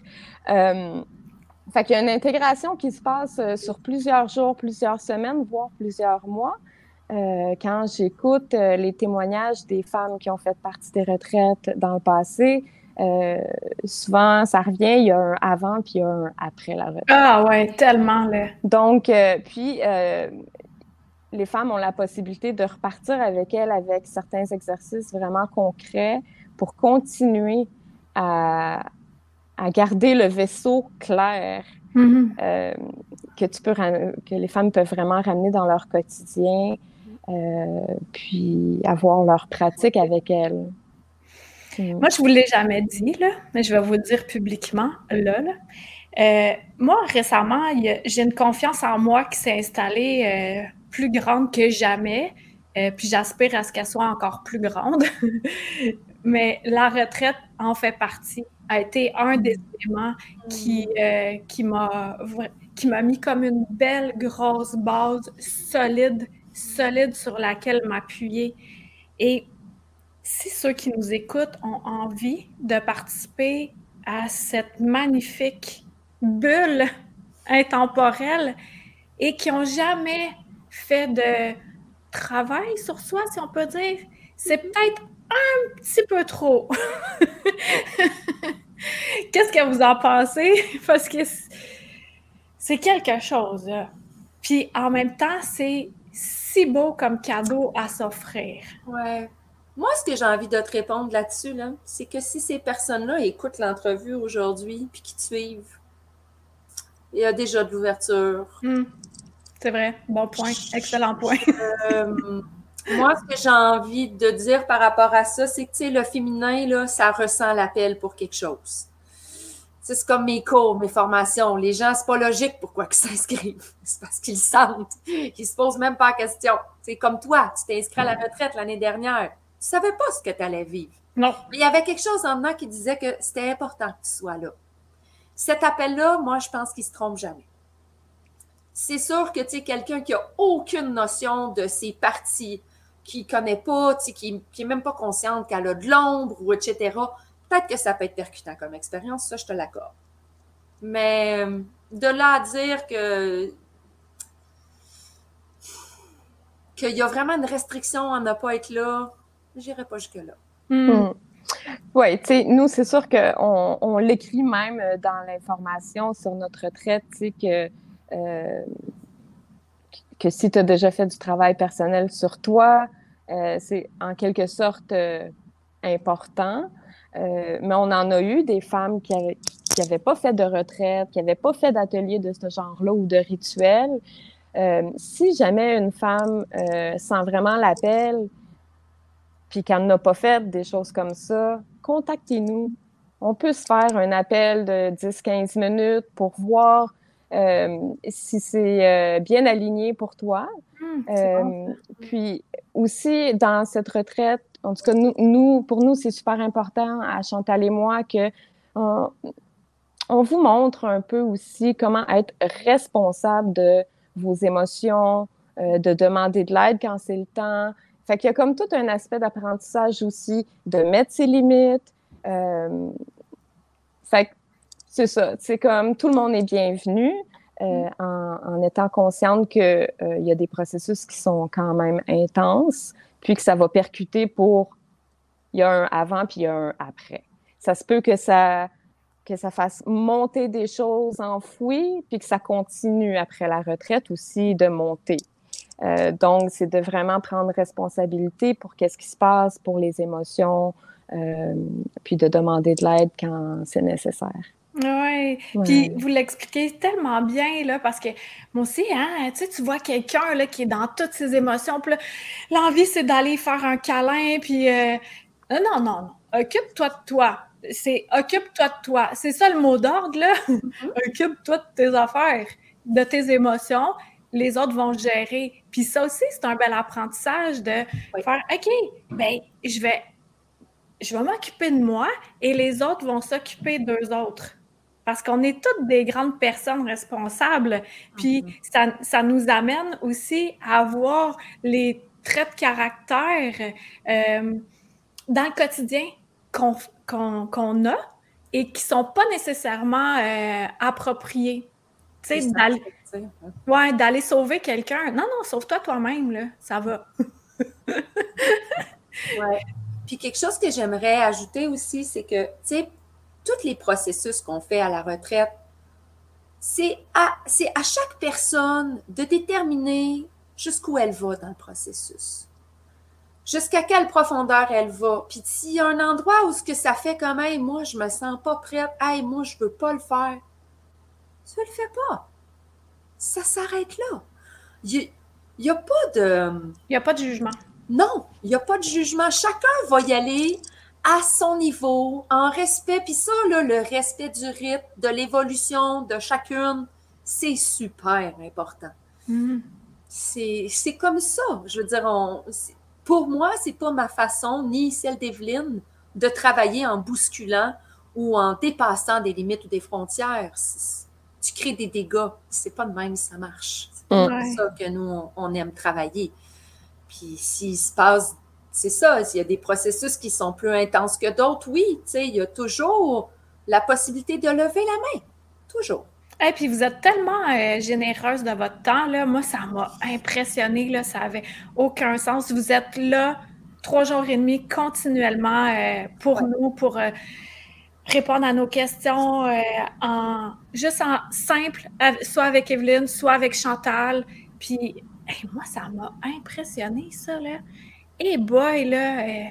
Euh, fait qu'il y a une intégration qui se passe sur plusieurs jours, plusieurs semaines, voire plusieurs mois. Euh, quand j'écoute euh, les témoignages des femmes qui ont fait partie des retraites dans le passé, euh, souvent ça revient, il y a un avant puis il y a un après la retraite. Ah ouais, tellement là. Donc, puis les femmes ont la possibilité de repartir avec elles avec certains exercices vraiment concrets pour continuer à, à garder le vaisseau clair. Mm-hmm. que tu peux que les femmes peuvent vraiment ramener dans leur quotidien puis avoir leur pratique avec elle. Moi, je ne vous l'ai jamais dit, là, mais je vais vous le dire publiquement, là. Euh, moi, récemment, j'ai une confiance en moi qui s'est installée euh, plus grande que jamais, puis j'aspire à ce qu'elle soit encore plus grande. mais la retraite en fait partie, a été un des éléments qui, qui m'a mis comme une belle grosse base solide solide sur laquelle m'appuyer. Et si ceux qui nous écoutent ont envie de participer à cette magnifique bulle intemporelle et qui n'ont jamais fait de travail sur soi, si on peut dire, c'est peut-être un petit peu trop. Qu'est-ce que vous en pensez? Parce que c'est quelque chose. Puis en même temps, c'est si beau comme cadeau à s'offrir. Ouais. Moi, ce que j'ai envie de te répondre là-dessus, là, c'est que si ces personnes-là écoutent l'entrevue aujourd'hui puis qu'ils te suivent, il y a déjà de l'ouverture. Hmm. C'est vrai. Bon point. Excellent point. Euh, moi, ce que j'ai envie de dire par rapport à ça, c'est que le féminin, là, ça ressent l'appel pour quelque chose. C'est comme mes cours, mes formations. Les gens, c'est pas logique pourquoi ils s'inscrivent. C'est parce qu'ils sentent. Ils se posent même pas la question. C'est comme toi, tu t'es inscrit à la retraite l'année dernière. Tu savais pas ce que tu allais vivre. Non. Mais il y avait quelque chose en dedans qui disait que c'était important que tu sois là. Cet appel-là, moi, je pense qu'il se trompe jamais. C'est sûr que, tu sais, quelqu'un qui a aucune notion de ses parties, qui connaît pas, qui, qui est même pas consciente qu'elle a de l'ombre ou etc., peut-être que ça peut être percutant comme expérience, ça, je te l'accorde. Mais euh, de là à dire que qu'il y a vraiment une restriction à ne pas être là, j'irai pas jusque-là. Hmm. Hmm. Oui, tu sais, nous, c'est sûr qu'on on, l'écrit même dans l'information sur notre retraite, tu sais, que, euh, que si tu as déjà fait du travail personnel sur toi, euh, c'est en quelque sorte euh, important. Mais on en a eu des femmes qui n'avaient pas fait de retraite, qui n'avaient pas fait d'atelier de ce genre-là ou de rituel. si jamais une femme sent vraiment l'appel, puis qu'elle n'a pas fait des choses comme ça, contactez-nous. On peut se faire un appel de 10-15 minutes pour voir euh, si c'est euh, bien aligné pour toi. Hum, euh, puis aussi, dans cette retraite, en tout cas, nous, pour nous, c'est super important à Chantal et moi que on, vous montre un peu aussi comment être responsable de vos émotions, de demander de l'aide quand c'est le temps. Fait qu'il y a comme tout un aspect d'apprentissage aussi, de mettre ses limites. fait que c'est ça. C'est comme tout le monde est bienvenu. Euh, en, étant consciente qu'il euh, y a des processus qui sont quand même intenses, puis que ça va percuter pour. Il y a un avant, puis il y a un après. Ça se peut que ça, que ça fasse monter des choses enfouies, puis que ça continue après la retraite aussi de monter. Euh, donc, c'est de vraiment prendre responsabilité pour qu'est-ce qui se passe, pour les émotions, puis de demander de l'aide quand c'est nécessaire. Oui, puis vous l'expliquez tellement bien, là, parce que moi aussi, hein, tu sais, tu vois quelqu'un, là, qui est dans toutes ses émotions, puis l'envie, c'est d'aller faire un câlin, puis euh, non, non, non, occupe-toi de toi. C'est occupe-toi de toi. C'est ça le mot d'ordre, là. Mm-hmm. occupe-toi de tes affaires, de tes émotions. Les autres vont gérer. Puis ça aussi, c'est un bel apprentissage de faire OK, ben, je vais, je vais m'occuper de moi et les autres vont s'occuper d'eux autres parce qu'on est toutes des grandes personnes responsables. Puis mhm. ça, nous amène aussi à avoir les traits de caractère euh, dans le quotidien qu'on a et qui ne sont pas nécessairement euh, appropriés. Tu sais, d'aller ouais, d'aller sauver quelqu'un. Non, non, sauve-toi toi-même, là. Ça va. ouais. Puis quelque chose que j'aimerais ajouter aussi, c'est que, tu sais, tous les processus qu'on fait à la retraite, c'est à, à chaque personne de déterminer jusqu'où elle va dans le processus. Jusqu'à quelle profondeur elle va. Puis s'il y a un endroit où ce que ça fait comme hey, moi, je me sens pas prête, hey, moi, je veux pas le faire, tu ne le fais pas. Ça s'arrête là. Il n'y a, a pas de. Il n'y a pas de jugement. Non, il n'y a pas de jugement. Chacun va y aller à son niveau, en respect. Puis ça, là, le respect du rythme, de l'évolution de chacune, c'est super important. Mm-hmm. C'est comme ça. Je veux dire, on, pour moi, c'est pas ma façon, ni celle d'Evelyne, de travailler en bousculant ou en dépassant des limites ou des frontières. Tu crées des dégâts. C'est pas de même ça marche. C'est pas comme ça que nous, on aime travailler. Puis s'il se passe c'est ça, il y a des processus qui sont plus intenses que d'autres, oui, tu sais, il y a toujours la possibilité de lever la main, toujours. Et puis vous êtes tellement euh, généreuse de votre temps, là. Moi, ça m'a impressionné, là. Ça avait aucun sens. Vous êtes là trois jours et demi continuellement euh, pour nous, pour euh, répondre à nos questions en juste en simple, soit avec Evelyne, soit avec Chantal. Puis moi, ça m'a impressionné, ça, là. Et boy, là, euh,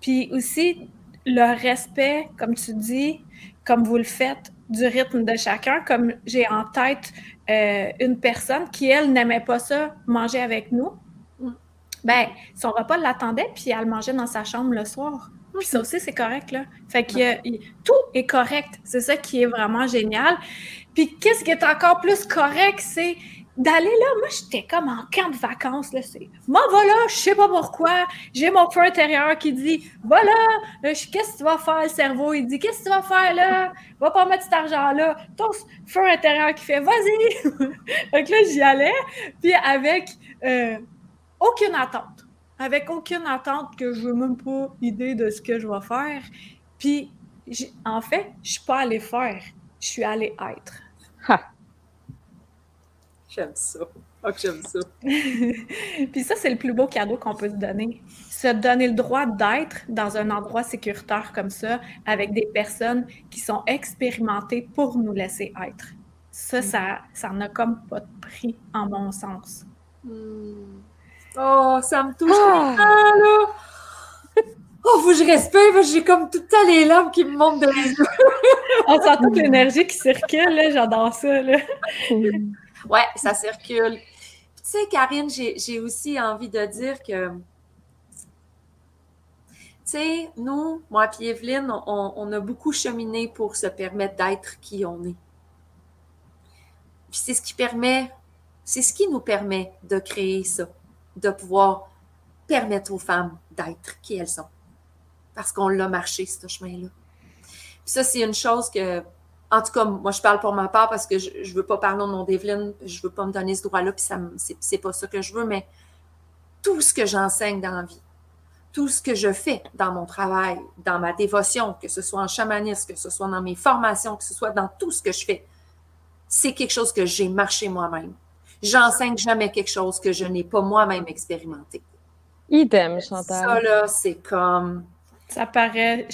Puis aussi, le respect, comme tu dis, comme vous le faites, du rythme de chacun, comme j'ai en tête euh, une personne qui, elle, n'aimait pas ça, manger avec nous. Mm. Ben, son repas l'attendait, puis elle mangeait dans sa chambre le soir. Puis ça aussi, c'est correct, là. Fait que tout est correct. C'est ça qui est vraiment génial. Puis qu'est-ce qui est encore plus correct, c'est d'aller là, moi, j'étais comme en camp de vacances, là, c'est, moi, voilà, je sais pas pourquoi, j'ai mon feu intérieur qui dit, voilà, qu'est-ce que tu vas faire, le cerveau, il dit, qu'est-ce que tu vas faire, là, va pas mettre cet argent-là, ton feu intérieur qui fait, vas-y, donc là, j'y allais, puis avec euh, aucune attente, avec aucune attente que je veux même pas idée de ce que je vais faire, puis, en fait, je suis pas allée faire, je suis allée être. Ha. J'aime ça. Oh, j'aime ça. Puis ça, c'est le plus beau cadeau qu'on peut se donner. Se donner le droit d'être dans un endroit sécuritaire comme ça, avec des personnes qui sont expérimentées pour nous laisser être. Ça, ça, ça n'a comme pas de prix, en mon sens. Hmm. Oh, ça me touche ah! là! Oh, faut que je respire, j'ai comme tout le temps les larmes qui me montent dans les yeux. On sent toute l'énergie qui circule, là, j'adore ça, là. Ouais, ça circule. Tu sais, Karine, j'ai aussi envie de dire que, tu sais, nous, moi et Evelyne, on, a beaucoup cheminé pour se permettre d'être qui on est. Puis c'est ce qui permet, c'est ce qui nous permet de créer ça, de pouvoir permettre aux femmes d'être qui elles sont. Parce qu'on l'a marché, ce chemin-là. Puis ça, c'est une chose que en tout cas, moi, je parle pour ma part parce que je ne veux pas parler au nom d'Evelyne, je ne veux pas me donner ce droit-là, puis ce n'est pas ça que je veux, mais tout ce que j'enseigne dans la vie, tout ce que je fais dans mon travail, dans ma dévotion, que ce soit en chamanisme, que ce soit dans mes formations, que ce soit dans tout ce que je fais, c'est quelque chose que j'ai marché moi-même. J'enseigne jamais quelque chose que je n'ai pas moi-même expérimenté. Idem, Chantal. Ça, là, c'est comme... Ça paraît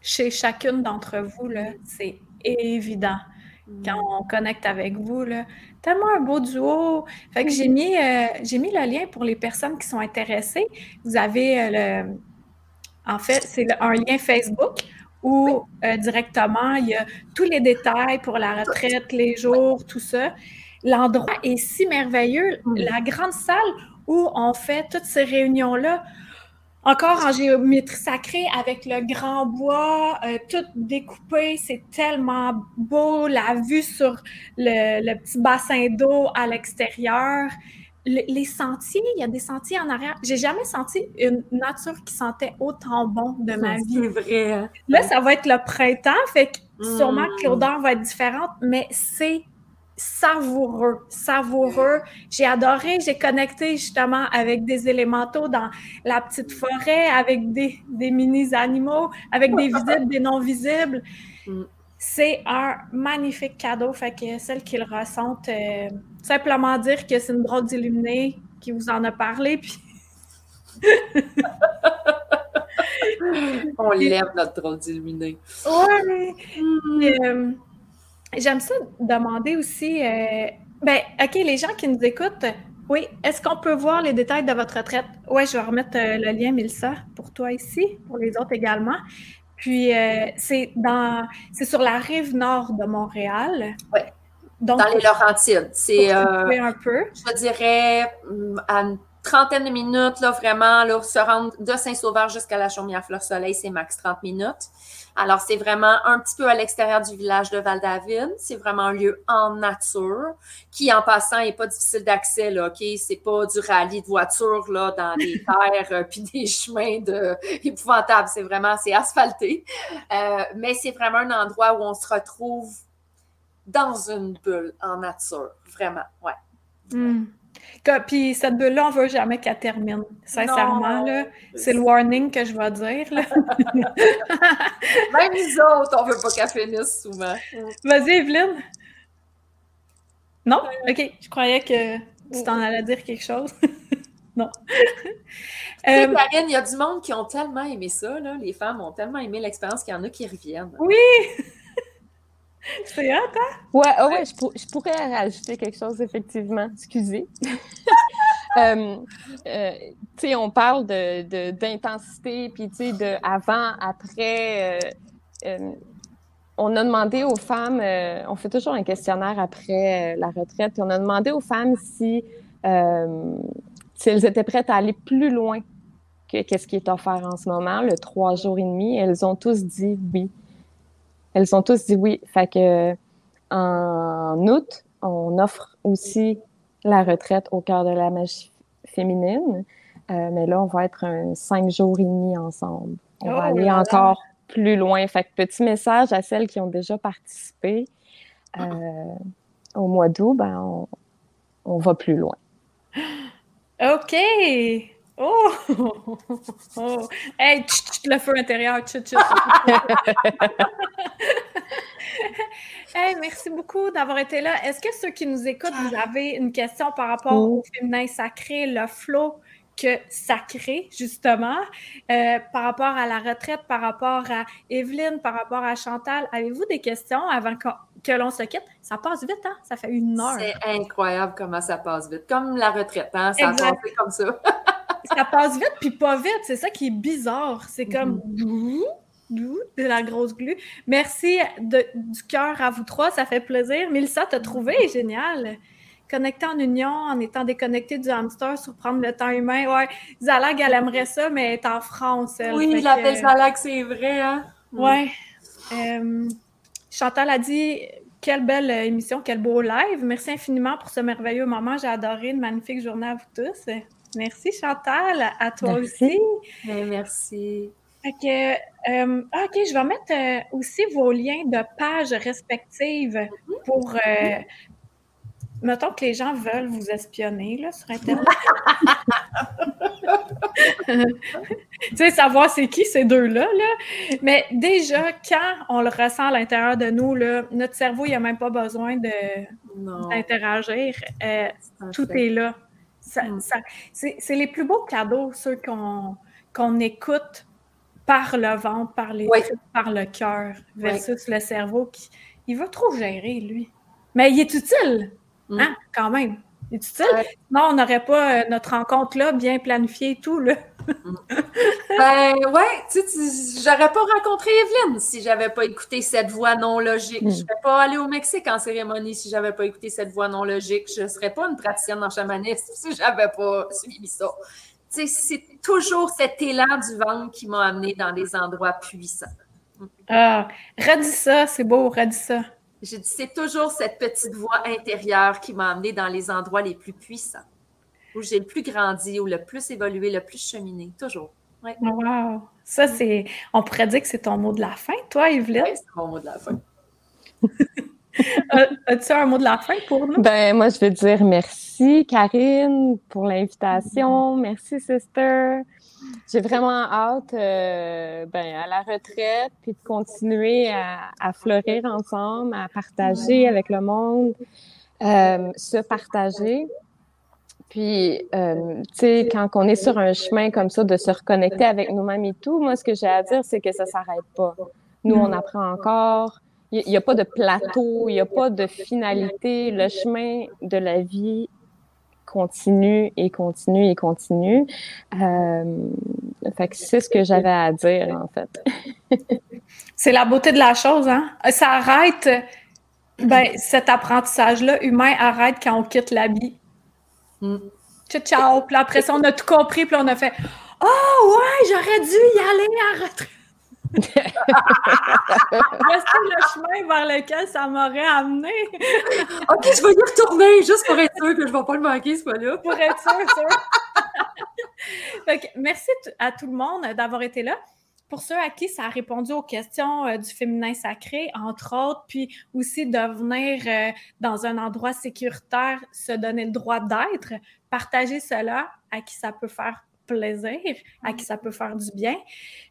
chez chacune d'entre vous, là, c'est évident quand on connecte avec vous. Là. Tellement un beau duo. Fait que j'ai mis, euh, j'ai mis le lien pour les personnes qui sont intéressées. Vous avez euh, le. En fait, c'est un lien Facebook où euh, directement, il y a tous les détails pour la retraite, les jours, tout ça. L'endroit est si merveilleux. Mm. La grande salle où on fait toutes ces réunions-là, encore en géométrie sacrée avec le grand bois, euh, tout découpé, c'est tellement beau. La vue sur le, petit bassin d'eau à l'extérieur. les sentiers, il y a des sentiers en arrière. J'ai jamais senti une nature qui sentait autant bon de ma vie. C'est vrai. Là, ça va être le printemps, fait que sûrement que l'odeur va être différente, mais c'est savoureux, savoureux. J'ai adoré, j'ai connecté justement avec des élémentaux dans la petite forêt, avec des, mini-animaux, avec des visibles, des non-visibles. Mm. C'est un magnifique cadeau. Fait que celles qui le ressentent, euh, simplement dire que c'est une drôle d'illuminée qui vous en a parlé. Puis... On l'aime, notre drôle d'illuminée. Oui. Mm. J'aime ça demander aussi, euh, ben, OK, les gens qui nous écoutent, oui, est-ce qu'on peut voir les détails de votre retraite? Oui, je vais remettre euh, le lien, Milsa, pour toi ici, pour les autres également. Puis, euh, c'est dans, c'est sur la rive nord de Montréal. Oui. dans les Laurentides. C'est, un peu. je dirais, mm, à une trentaine de minutes, là, vraiment, là, se rendre de Saint-Sauveur jusqu'à la Chaumière-Fleur-Soleil, c'est max 30 minutes. Alors, c'est vraiment un petit peu à l'extérieur du village de Val-David. C'est vraiment un lieu en nature qui, en passant, n'est pas difficile d'accès, là, OK? C'est pas du rallye de voitures, là, dans des terres euh, puis des chemins de... épouvantables. C'est vraiment, c'est asphalté. Euh, mais c'est vraiment un endroit où on se retrouve dans une bulle en nature. Vraiment, ouais. Hmm. Puis cette bulle-là, on veut jamais qu'elle termine. Sincèrement, là, c'est le warning que je vais dire. Là. Même nous autres, on veut pas qu'elle finisse souvent. Vas-y, Evelyne. Non? OK. Je croyais que tu t'en allais dire quelque chose. non. Euh, Karine, il y a du monde qui ont tellement aimé ça. Là. Les femmes ont tellement aimé l'expérience qu'il y en a qui reviennent. Oui! C'est hot, hein? Ouais, ouais, je, pourrais rajouter quelque chose, effectivement. Excusez. Euh, euh, tu sais, on parle de, d'intensité, puis tu sais, de avant, après. Euh, on a demandé aux femmes, on fait toujours un questionnaire après la retraite, on a demandé aux femmes si, si elles étaient prêtes à aller plus loin que qu'est-ce qui est offert en ce moment, le trois jours et demi. Elles ont tous dit oui. Elles ont tous dit oui. Fait que en août, on offre aussi la retraite au cœur de la magie féminine. Euh, mais là, on va être un cinq jours et demi ensemble. On va oh aller encore plus loin. Fait que petit message à celles qui ont déjà participé. Euh, au mois d'août, ben, on, on, va plus loin. OK! Oh! oh! Hey, le feu intérieur, hey, merci beaucoup d'avoir été là. Est-ce que ceux qui nous écoutent, vous avez une question par rapport au féminin sacré, le flot que sacré, justement, euh, par rapport à la retraite, par rapport à Evelyne, par rapport à Chantal? Avez-vous des questions avant que, l'on se quitte? Ça passe vite, hein? Ça fait une heure. C'est incroyable comment ça passe vite. Comme la retraite, hein? Ça passe comme ça. ça passe vite, puis pas vite. C'est ça qui est bizarre. C'est comme de la grosse glu. Merci du cœur à vous trois, ça fait plaisir. Milsa, t'as trouvé, génial. Connecté en union, en étant déconnecté du hamster, surprendre le temps humain. Ouais, Zalag, elle aimerait ça, mais elle est en France. oui, je l'appelle Zalag, c'est vrai. Hein? Ouais. Euh, Chantal a dit quelle belle émission, quel beau live. Merci infiniment pour ce merveilleux moment. J'ai adoré une magnifique journée à vous tous. Merci Chantal, à toi aussi. Ben, merci. Euh, OK, je vais mettre euh, aussi vos liens de pages respectives pour. Euh, mettons que les gens veulent vous espionner là, sur Internet. tu sais, savoir c'est qui ces deux-là. Là. Mais déjà, quand on le ressent à l'intérieur de nous, là, notre cerveau, il n'a même pas besoin d'interagir. tout est là. Mm. c'est les plus beaux cadeaux, ceux qu'on écoute par le ventre, par les par le cœur, versus le cerveau qui il va trop gérer, lui. Mais il est utile, mm. hein, quand même. Il est utile. Non, on n'aurait pas euh, notre rencontre-là bien planifiée et tout, là. Mm. ben ouais, tu sais, j'aurais pas rencontré Evelyne si j'avais pas écouté cette voix non logique. Je serais pas allée au Mexique en cérémonie si j'avais pas écouté cette voix non logique. Je serais pas une praticienne en chamanisme si j'avais pas suivi ça c'est toujours cet élan du ventre qui m'a amené dans des endroits puissants. Ah, redis ça, c'est beau, redis ça. J'ai dit, c'est toujours cette petite voix intérieure qui m'a amené dans les endroits les plus puissants, où j'ai le plus grandi, où le plus évolué, le plus cheminé, toujours. Wow! Ça, c'est. On pourrait dire que c'est ton mot de la fin, toi, Evelyne? Oui, c'est mon mot de la fin. As-tu un mot de la fin pour nous? Ben, moi, je veux dire merci, Karine, pour l'invitation. Merci, sister. J'ai vraiment hâte euh, ben, à la retraite, puis de continuer à, fleurir ensemble, à partager avec le monde, euh, se partager. Puis, euh, tu sais, quand on est sur un chemin comme ça, de se reconnecter avec nous-mêmes et tout, moi, ce que j'ai à dire, c'est que ça s'arrête pas. Nous, on apprend encore. Il n'y a, pas de plateau, il n'y a pas de finalité. Le chemin de la vie continue et continue et continue. Euh, fait que c'est ce que j'avais à dire, en fait. c'est la beauté de la chose, hein? Ça arrête, ben, cet apprentissage-là humain arrête quand on quitte la vie. Mm. Ciao, ciao. Puis après ça, on a tout compris, puis on a fait « Oh, ouais, j'aurais dû y aller à retraite. Voici le chemin vers lequel ça m'aurait amené. OK, je vais y retourner juste pour être sûr que je ne vais pas le manquer, ce fois-là. Pour être sûr, sûr. merci à tout le monde d'avoir été là. Pour ceux à qui ça a répondu aux questions euh, du féminin sacré, entre autres, puis aussi de venir euh, dans un endroit sécuritaire, se donner le droit d'être, partager cela à qui ça peut faire plaisir, à qui ça peut faire du bien.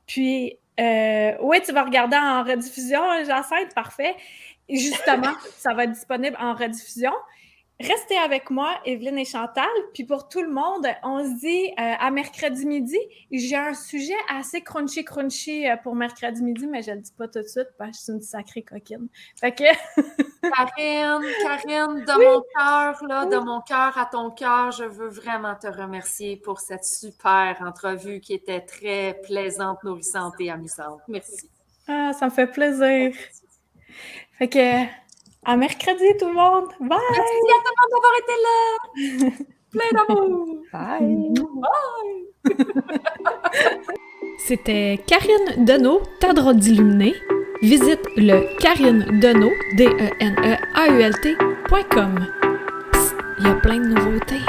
Puis, euh, oui, tu vas regarder en rediffusion, Jacinthe, parfait. Justement, ça va être disponible en rediffusion. Restez avec moi, Evelyne et Chantal. Puis pour tout le monde, on se dit euh, à mercredi midi. J'ai un sujet assez crunchy crunchy euh, pour mercredi midi, mais je ne le dis pas tout de suite parce que je suis une sacrée coquine. Fait que. Karine, Karine, de mon cœur, là, de mon cœur à ton cœur, je veux vraiment te remercier pour cette super entrevue qui était très plaisante, nourrissante et amusante. Merci. Ah, ça me fait plaisir. Fait que à mercredi, tout le monde. Bye! Merci à tout le monde d'avoir été là! Plein d'amour! Bye! Bye! C'était Karine Deneau, ta drôle d'illuminé. Visite le Karine Deneau, D-E-N-E-A-U-L-T.com. Il y a plein de nouveautés.